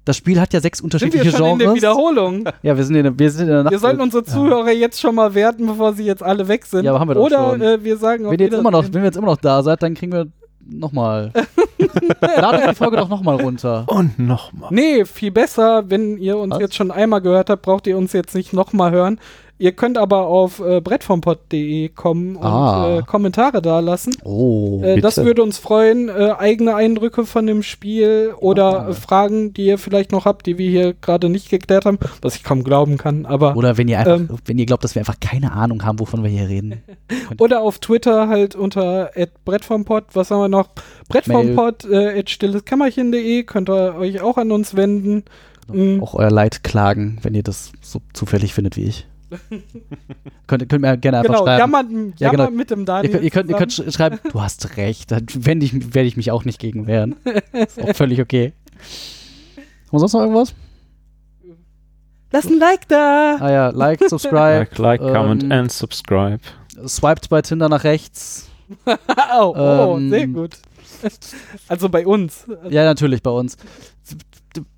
das Spiel hat ja sechs Sind unterschiedliche wir schon in der Genres. Wiederholung? Ja, wir sind in der, wir sind in der Nacht. Wir sollten unsere Zuhörer jetzt schon mal werten, bevor sie jetzt alle weg sind. Ja, aber haben wir doch Oder schon. Äh, wir sagen wenn, ihr jetzt immer noch, wenn wir jetzt immer noch da seid, dann kriegen wir nochmal. Ladet die Folge doch nochmal runter. Und noch mal. Nee, viel besser, wenn ihr uns Was? jetzt schon einmal gehört habt, braucht ihr uns jetzt nicht nochmal hören. Ihr könnt aber auf äh, brettvompod.de kommen und Ah. äh, Kommentare da lassen. Oh. Äh, das würde uns freuen. Äh, eigene Eindrücke von dem Spiel oder Ah. Fragen, die ihr vielleicht noch habt, die wir hier gerade nicht geklärt haben, was ich kaum glauben kann. Aber Oder wenn ihr einfach, Ähm. wenn ihr glaubt, dass wir einfach keine Ahnung haben, wovon wir hier reden. Oder auf Twitter halt unter Brett vom Pod. Was haben wir noch? Brett vom Mail. Pod, äh, stilleskämmerchen.de. Könnt ihr euch auch an uns wenden. Mhm. Auch euer Leid klagen, wenn ihr das so zufällig findet wie ich. könnt, könnt mir gerne einfach Genau, schreiben. jammert, Ja, genau. mit dem Ihr Daniel. könnt, ihr, könnt, ihr könnt schreiben, du hast recht, dann werde ich, werd ich mich auch nicht gegen wehren. Ist auch völlig okay. Und sonst noch irgendwas? Lass ein Like da! Ah ja, like, subscribe, Like, like comment ähm, and subscribe. swiped bei Tinder nach rechts. oh, oh ähm, sehr gut. Also bei uns. Ja, natürlich bei uns.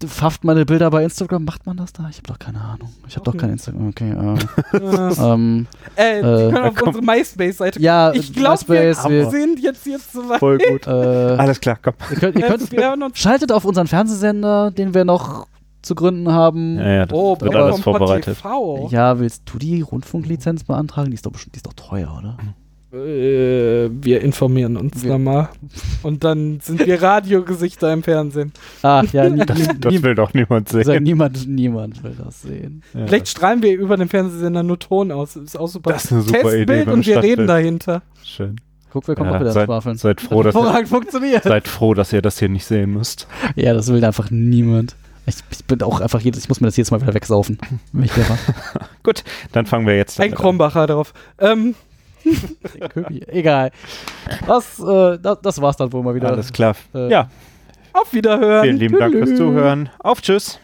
Pfafft meine Bilder bei Instagram, macht man das da? Ich habe doch keine Ahnung. Ich habe doch kein Instagram. Okay. Äh, äh, ähm, äh, die Äh, können auf komm. unsere MySpace-Seite ja, Ich glaube, wir, wir, sind jetzt, jetzt so weit. Voll gut. äh, Alles klar, komm. ihr könnt, ihr könnt, schaltet auf unseren Fernsehsender, den wir noch zu gründen haben. Ja, ja, das Oh, wird alles vorbereitet. TV. Ja, willst du die Rundfunklizenz beantragen? Die ist doch, bestimmt- die ist doch teuer, oder? Äh, wir informieren uns Wir- nochmal. Und dann sind wir Radiogesichter im Fernsehen. Ah, ja, nie, Das, das will doch niemand also sehen. niemand, niemand will das sehen. Ja, Vielleicht strahlen wir über den Fernsehsender nur Ton aus. Ist auch super. Das ist eine super Testbild Idee und wir reden dahinter. Schön. Guck, wir kommen Ja, auch wieder seid, Schwafeln. seid, froh, dass ihr, Hervorragend funktioniert. seid froh, dass ihr das hier nicht sehen müsst. Ja, das will einfach niemand. Ich, ich bin auch einfach jedes, ich muss mir das jedes Mal wieder wegsaufen. Wenn ich wäre. Dann fangen wir jetzt Ein an. Krombacher drauf. Ähm. Egal. Das, äh, das, das war's dann wohl mal wieder. Alles klar. Äh, Ja, auf Wiederhören. vielen lieben Dank fürs. Zuhören. Auf, tschüss.